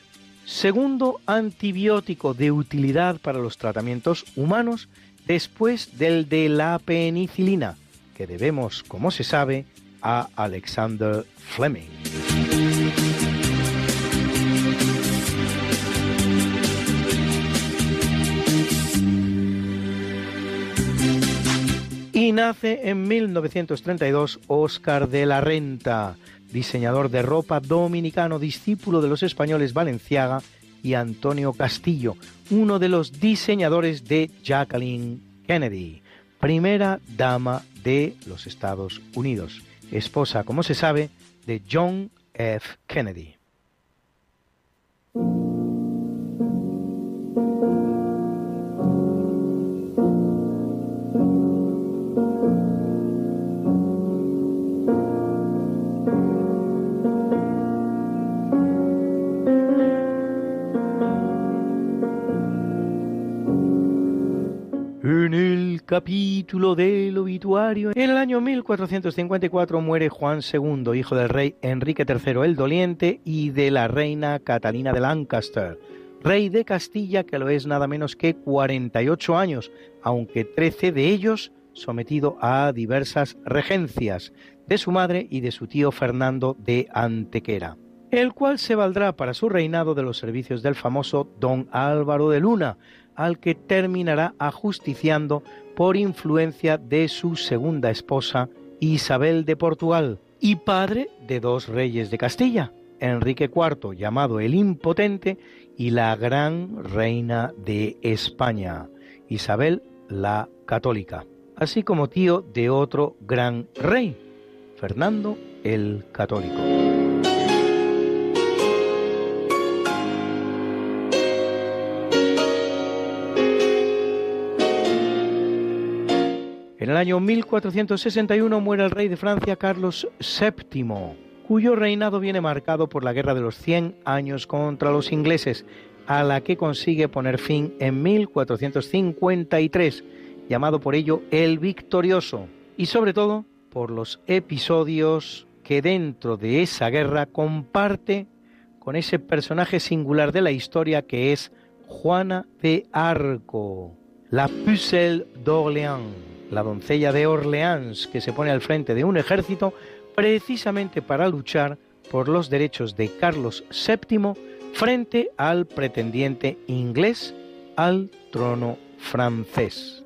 Segundo antibiótico de utilidad para los tratamientos humanos después del de la penicilina, que debemos, como se sabe, a Alexander Fleming. Y nace en 1932 Óscar de la Renta, diseñador de ropa dominicano, discípulo de los españoles Valenciaga y Antonio Castillo, uno de los diseñadores de Jacqueline Kennedy, primera dama de los Estados Unidos, esposa, como se sabe, de John F. Kennedy. En el capítulo del obituario, en el año 1454 muere Juan II, hijo del rey Enrique III el Doliente y de la reina Catalina de Lancaster, rey de Castilla que lo es nada menos que 48 años, aunque 13 de ellos sometido a diversas regencias de su madre y de su tío Fernando de Antequera, el cual se valdrá para su reinado de los servicios del famoso don Álvaro de Luna, al que terminará ajusticiando por influencia de su segunda esposa, Isabel de Portugal, y padre de dos reyes de Castilla, Enrique IV, llamado el Impotente, y la gran reina de España, Isabel la Católica, así como tío de otro gran rey, Fernando el Católico. En el año 1461 muere el rey de Francia Carlos VII, cuyo reinado viene marcado por la Guerra de los Cien Años contra los ingleses, a la que consigue poner fin en 1453, llamado por ello el Victorioso, y sobre todo por los episodios que dentro de esa guerra comparte con ese personaje singular de la historia que es Juana de Arco, la Pucelle d'Orléans, la doncella de Orleans que se pone al frente de un ejército precisamente para luchar por los derechos de Carlos VII frente al pretendiente inglés al trono francés.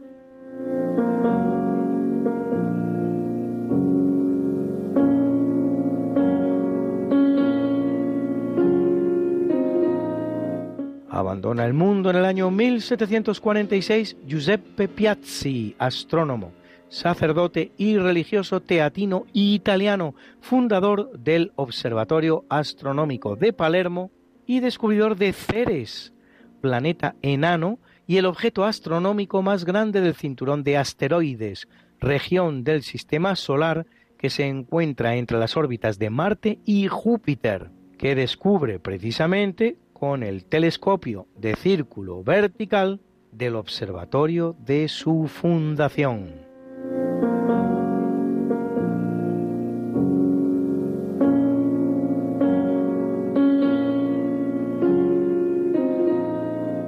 Abandona el mundo en el año 1746 Giuseppe Piazzi, astrónomo, sacerdote y religioso teatino italiano, fundador del Observatorio Astronómico de Palermo y descubridor de Ceres, planeta enano y el objeto astronómico más grande del cinturón de asteroides, región del sistema solar que se encuentra entre las órbitas de Marte y Júpiter, que descubre precisamente con el telescopio de círculo vertical del observatorio de su fundación.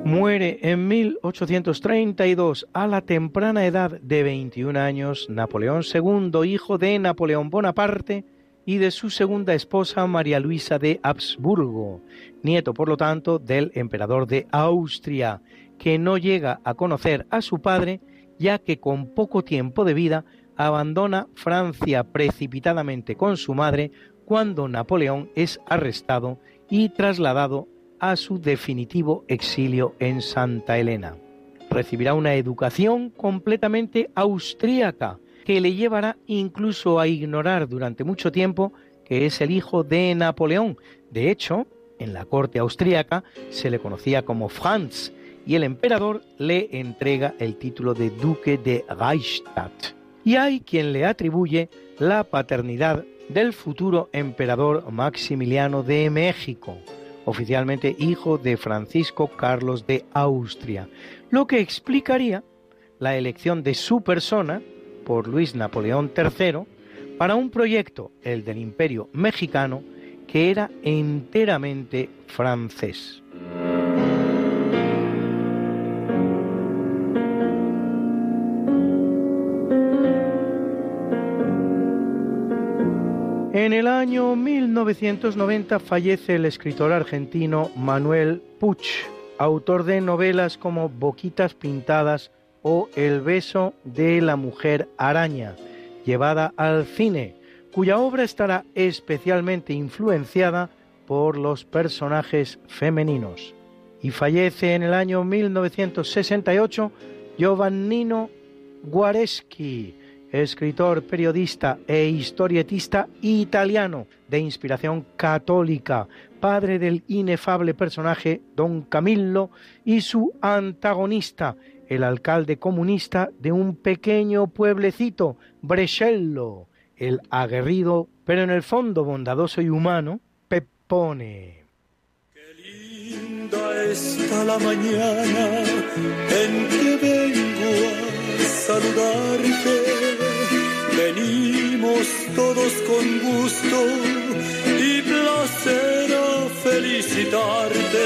Muere en 1832 a la temprana edad de 21 años Napoleón II, hijo de Napoleón Bonaparte y de su segunda esposa María Luisa de Habsburgo, nieto por lo tanto del emperador de Austria, que no llega a conocer a su padre ya que con poco tiempo de vida abandona Francia precipitadamente con su madre cuando Napoleón es arrestado y trasladado a su definitivo exilio en Santa Elena. Recibirá una educación completamente austríaca que le llevará incluso a ignorar durante mucho tiempo que es el hijo de Napoleón. De hecho, en la corte austríaca se le conocía como Franz y el emperador le entrega el título de duque de Reichstadt. Y hay quien le atribuye la paternidad del futuro emperador Maximiliano de México, oficialmente hijo de Francisco Carlos de Austria, lo que explicaría la elección de su persona por Luis Napoleón III para un proyecto, el del Imperio mexicano, que era enteramente francés. En el año 1990 fallece el escritor argentino Manuel Puch, autor de novelas como Boquitas Pintadas o El beso de la mujer araña, llevada al cine, cuya obra estará especialmente influenciada por los personajes femeninos. Y fallece en el año 1968 Giovannino Guareschi, escritor, periodista e historietista italiano de inspiración católica, padre del inefable personaje Don Camillo y su antagonista, el alcalde comunista de un pequeño pueblecito, Brescello, el aguerrido, pero en el fondo bondadoso y humano, Peppone. Qué linda está la mañana en que vengo saludarte. Venimos todos con gusto y placer a felicitarte.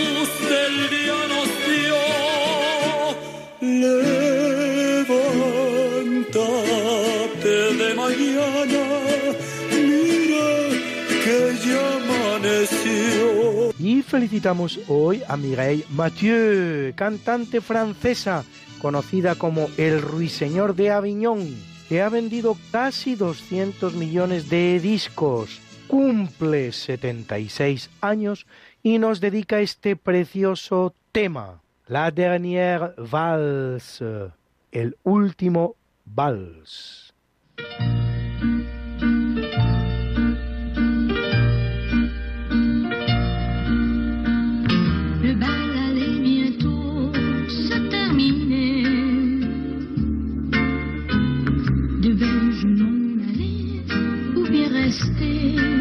felicitamos hoy a Mireille Mathieu, cantante francesa, conocida como el Ruiseñor de Aviñón, que ha vendido casi 200 millones de discos. Cumple 76 años y nos dedica este precioso tema, La Dernière Valse, el último vals. wasting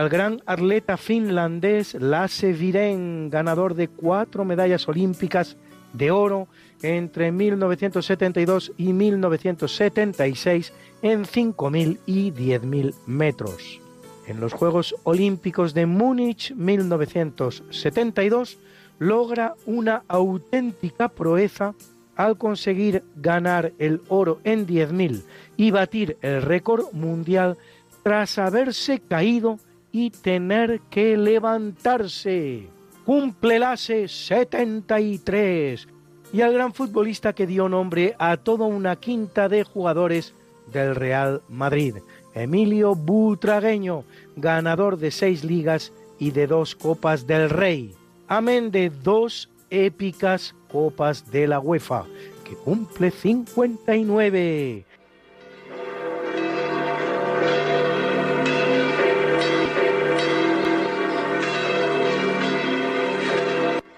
al gran atleta finlandés Lasse Viren, ganador de cuatro medallas olímpicas de oro entre 1972 y 1976 en 5.000 y 10.000 metros. En los Juegos Olímpicos de Múnich 1972 logra una auténtica proeza al conseguir ganar el oro en 10.000 y batir el récord mundial tras haberse caído y tener que levantarse. Cumple Lasse 73 y al gran futbolista que dio nombre a toda una quinta de jugadores del Real Madrid, Emilio Butragueño, ganador de seis ligas y de dos copas del Rey, amén de dos épicas copas de la UEFA, que cumple 59.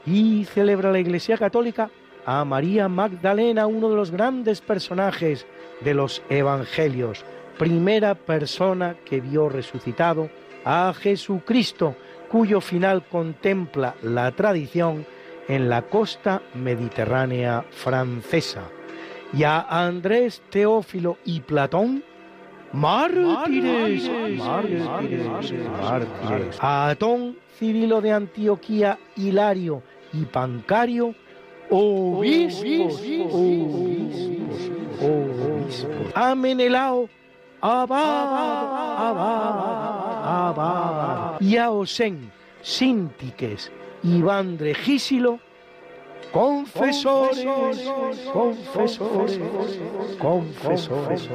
Y celebra la Iglesia Católica a María Magdalena, uno de los grandes personajes de los Evangelios, primera persona que vio resucitado a Jesucristo cuyo final contempla la tradición en la costa mediterránea francesa, y a Andrés Teófilo y Platón, mártires, mártires, mártires, a Atón, Cirilo de Antioquía, Hilario y Pancario, obispos, obispos, obispos, y a Osén, Síntiques, Iván Regísilo, confesores, confesores, confesores.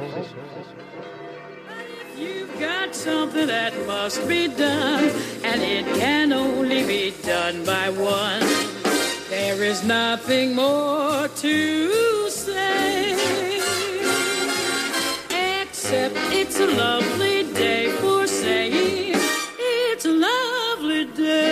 You've got something that must be done, and it can only be done by one. There is nothing more to say, except it's a lovely day for saying it's a lovely day.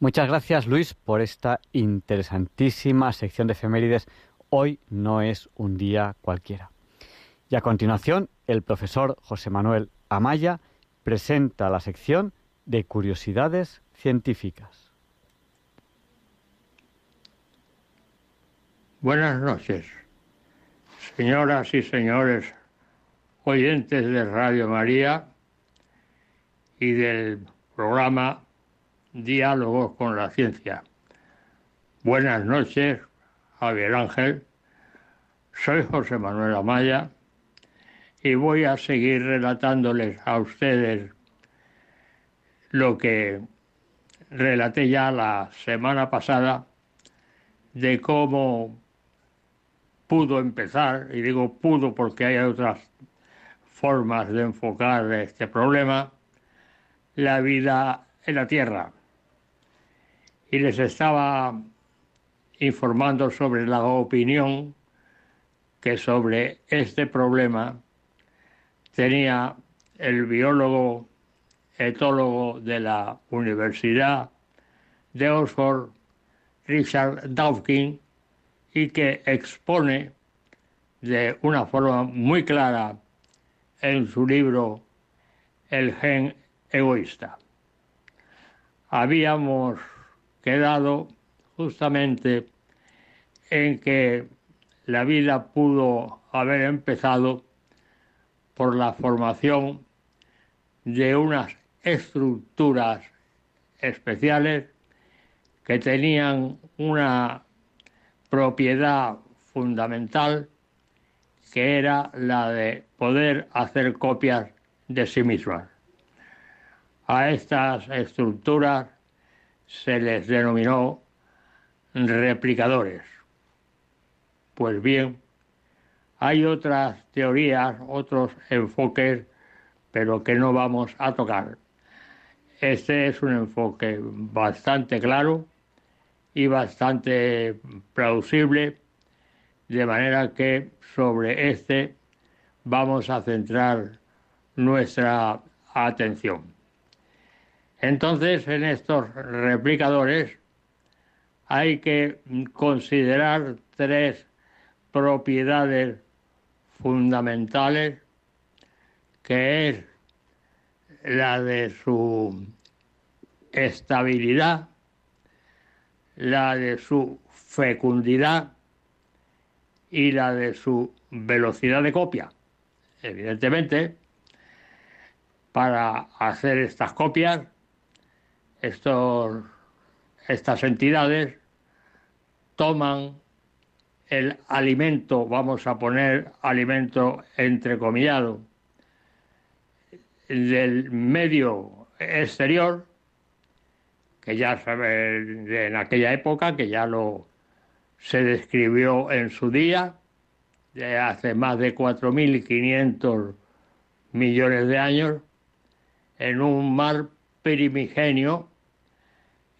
Muchas gracias Luis por esta interesantísima sección de efemérides. Hoy no es un día cualquiera. Y a continuación, el profesor José Manuel Amaya presenta la sección de curiosidades científicas. Buenas noches, señoras y señores oyentes de Radio María y del programa Diálogos con la Ciencia. Buenas noches, Javier Ángel. Soy José Manuel Amaya y voy a seguir relatándoles a ustedes lo que relaté ya la semana pasada de cómo pudo empezar, y digo pudo porque hay otras formas de enfocar este problema, la vida en la Tierra. Y les estaba informando sobre la opinión que sobre este problema tenía el biólogo etólogo de la Universidad de Oxford, Richard Dawkins, y que expone de una forma muy clara en su libro El gen egoísta. Habíamos quedado justamente en que la vida pudo haber empezado por la formación de unas estructuras especiales que tenían una propiedad fundamental que era la de poder hacer copias de sí mismas. A estas estructuras se les denominó replicadores. Pues bien, hay otras teorías, otros enfoques, pero que no vamos a tocar. Este es un enfoque bastante claro y bastante plausible, de manera que sobre este vamos a centrar nuestra atención. Entonces, en estos replicadores hay que considerar tres propiedades fundamentales, que es la de su estabilidad, la de su fecundidad y la de su velocidad de copia. Evidentemente, para hacer estas copias, estos, estas entidades toman el alimento, vamos a poner alimento entrecomillado, del medio exterior, que ya sabe en aquella época, que ya lo se describió en su día, de hace más de 4.500 millones de años, en un mar primigenio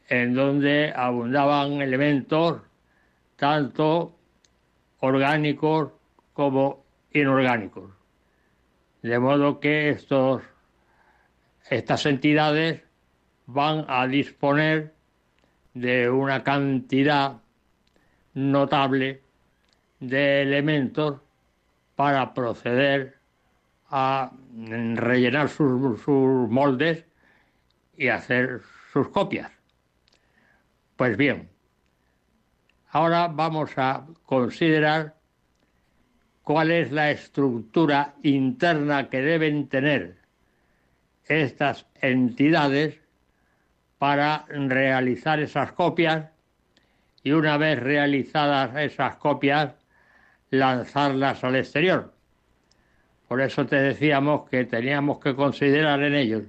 en donde abundaban elementos tanto orgánicos como inorgánicos. De modo que estos, estas entidades van a disponer de una cantidad notable de elementos para proceder a rellenar sus, sus moldes y hacer sus copias. Pues bien, ahora vamos a considerar cuál es la estructura interna que deben tener estas entidades para realizar esas copias y una vez realizadas esas copias lanzarlas al exterior. Por eso te decíamos que teníamos que considerar en ellos,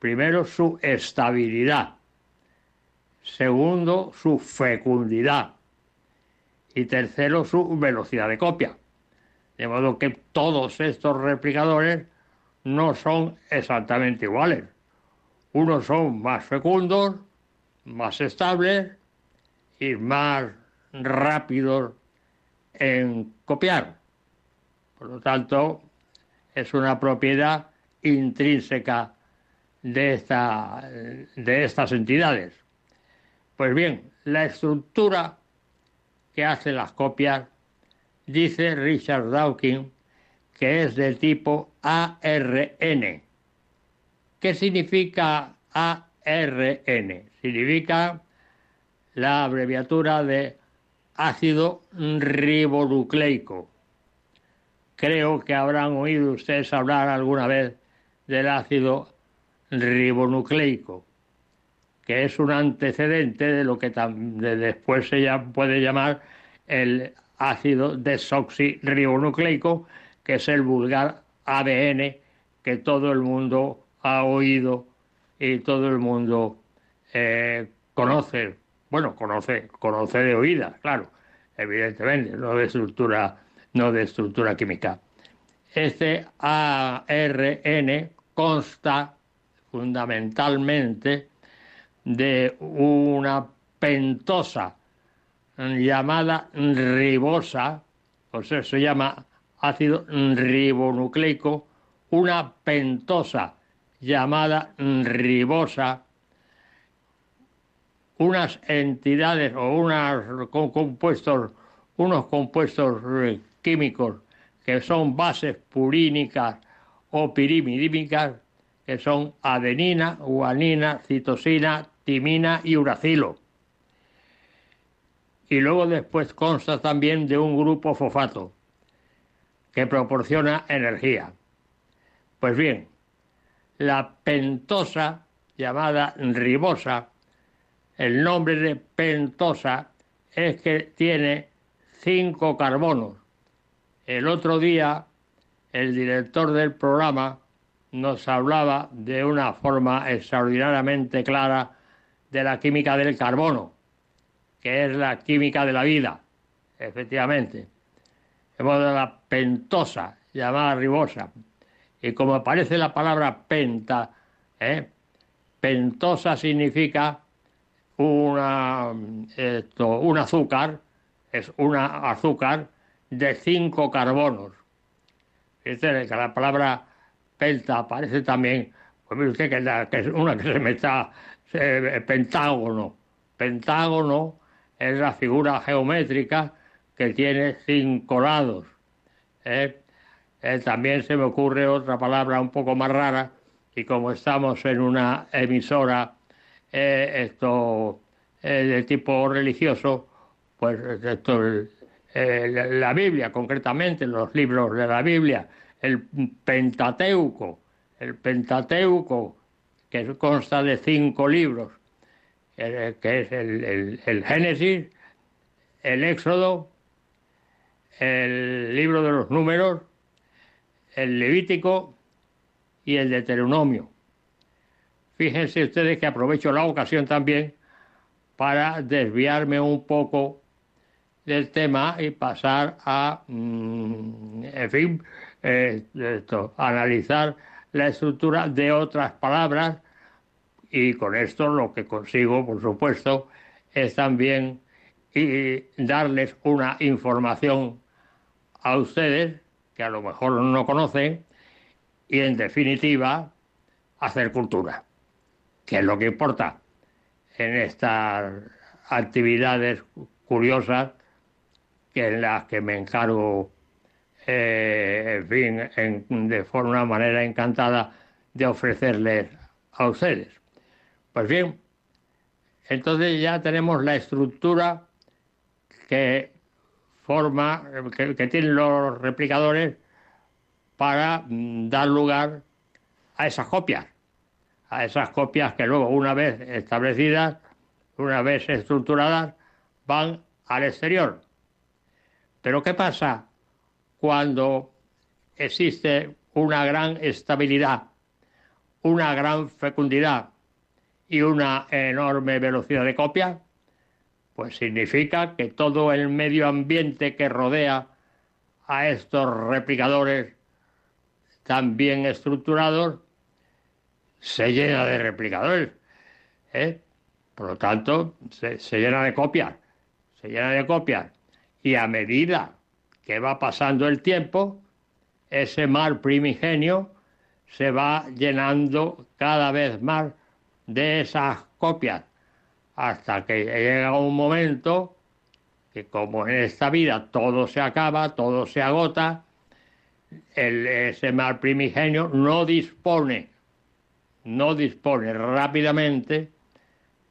primero, su estabilidad, segundo, su fecundidad y tercero, su velocidad de copia. De modo que todos estos replicadores no son exactamente iguales. Unos son más fecundos, más estables y más rápidos en copiar. Por lo tanto, es una propiedad intrínseca de, esta, de estas entidades. Pues bien, la estructura que hace las copias, dice Richard Dawkins, que es de tipo ARN. ¿Qué significa ARN? Significa la abreviatura de ácido ribonucleico. Creo que habrán oído ustedes hablar alguna vez del ácido ribonucleico, que es un antecedente de lo que después se puede llamar el ácido desoxirribonucleico, que es el vulgar ADN que todo el mundo ha oído y todo el mundo eh, conoce. Bueno, conoce, conoce de oídas, claro, evidentemente, no de estructura, no de estructura química. Este ARN consta fundamentalmente de una pentosa llamada ribosa, o sea, se llama ácido ribonucleico, una pentosa llamada ribosa, unas entidades o unos compuestos, unos compuestos químicos que son bases purínicas o pirimidímicas, que son adenina, guanina, citosina, timina y uracilo. Y luego después consta también de un grupo fosfato que proporciona energía. Pues bien, la pentosa, llamada ribosa, el nombre de pentosa es que tiene cinco carbonos. El otro día, el director del programa nos hablaba de una forma extraordinariamente clara de la química del carbono, que es la química de la vida, efectivamente de modo la pentosa, llamada ribosa. Y como aparece la palabra penta, ¿eh? pentosa significa una, esto, un azúcar, es una azúcar de cinco carbonos. Fíjate que la palabra penta aparece también, pues mire usted que, es una que se me está, pentágono. Pentágono es la figura geométrica que tiene cinco lados. ¿eh? Eh, también se me ocurre otra palabra un poco más rara, y como estamos en una emisora eh, de tipo religioso, pues esto, la Biblia, concretamente, los libros de la Biblia, el Pentateuco, el Pentateuco, que consta de cinco libros, que es el Génesis, el Éxodo, el libro de los números, el Levítico y el Deuteronomio. Fíjense ustedes que aprovecho la ocasión también para desviarme un poco del tema y pasar a, mm, en fin, eh, analizar la estructura de otras palabras. Y con esto lo que consigo, por supuesto, es también darles una información a ustedes, que a lo mejor no conocen, y en definitiva, hacer cultura, que es lo que importa en estas actividades curiosas que en las que me encargo eh, en fin, de forma manera encantada de ofrecerles a ustedes. Pues bien, entonces ya tenemos la estructura que forma, que, que tienen los replicadores para mm, dar lugar a esas copias, a esas copias que luego, una vez establecidas, una vez estructuradas, van al exterior. Pero ¿qué pasa cuando existe una gran estabilidad, una gran fecundidad y una enorme velocidad de copia? Pues significa que todo el medio ambiente que rodea a estos replicadores tan bien estructurados se llena de replicadores. ¿eh? Por lo tanto, se, se llena de copias, se llena de copias. Y a medida que va pasando el tiempo, ese mar primigenio se va llenando cada vez más de esas copias hasta que llega un momento que como en esta vida todo se acaba, todo se agota, el, ese mar primigenio no dispone, no dispone rápidamente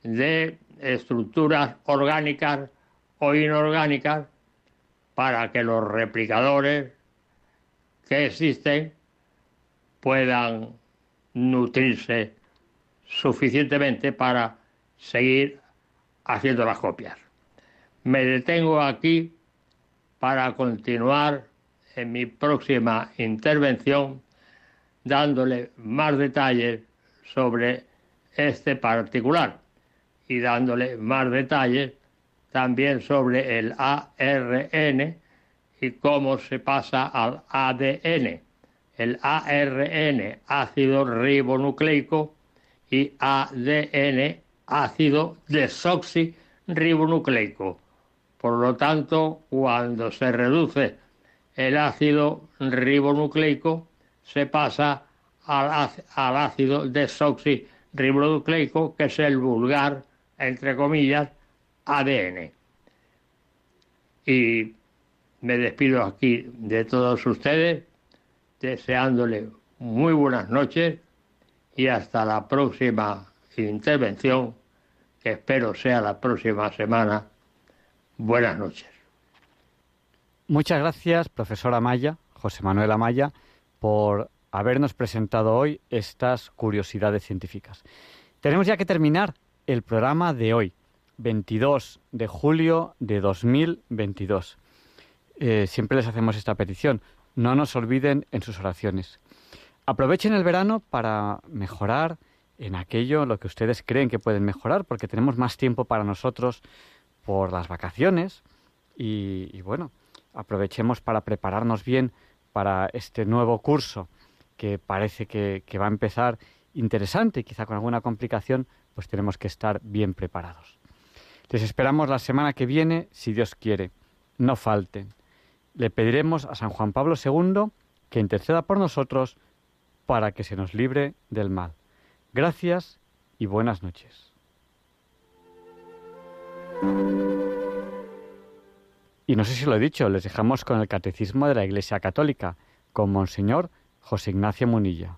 de estructuras orgánicas o inorgánicas para que los replicadores que existen puedan nutrirse suficientemente para seguir haciendo las copias. Me detengo aquí para continuar en mi próxima intervención dándole más detalles sobre este particular y dándole más detalles también sobre el ARN y cómo se pasa al ADN. El ARN, ácido ribonucleico, y ADN, ácido desoxirribonucleico. Por lo tanto, cuando se reduce el ácido ribonucleico, se pasa al, al ácido desoxirribonucleico, que es el vulgar, entre comillas, ADN. Y me despido aquí de todos ustedes, deseándole muy buenas noches y hasta la próxima intervención, que espero sea la próxima semana. Buenas noches. Muchas gracias, profesora Amaya, José Manuel Amaya, por habernos presentado hoy estas curiosidades científicas. Tenemos ya que terminar el programa de hoy, 22 de julio de 2022. Eh, siempre les hacemos esta petición. No nos olviden en sus oraciones. Aprovechen el verano para mejorar en aquello lo que ustedes creen que pueden mejorar, porque tenemos más tiempo para nosotros por las vacaciones y, bueno, aprovechemos para prepararnos bien para este nuevo curso que parece que, que va a empezar interesante quizá con alguna complicación, pues tenemos que estar bien preparados. Les esperamos la semana que viene, si Dios quiere. No falten. Le pediremos a San Juan Pablo II que interceda por nosotros para que se nos libre del mal. Gracias y buenas noches. Y no sé si lo he dicho, les dejamos con el Catecismo de la Iglesia Católica, con Monseñor José Ignacio Munilla.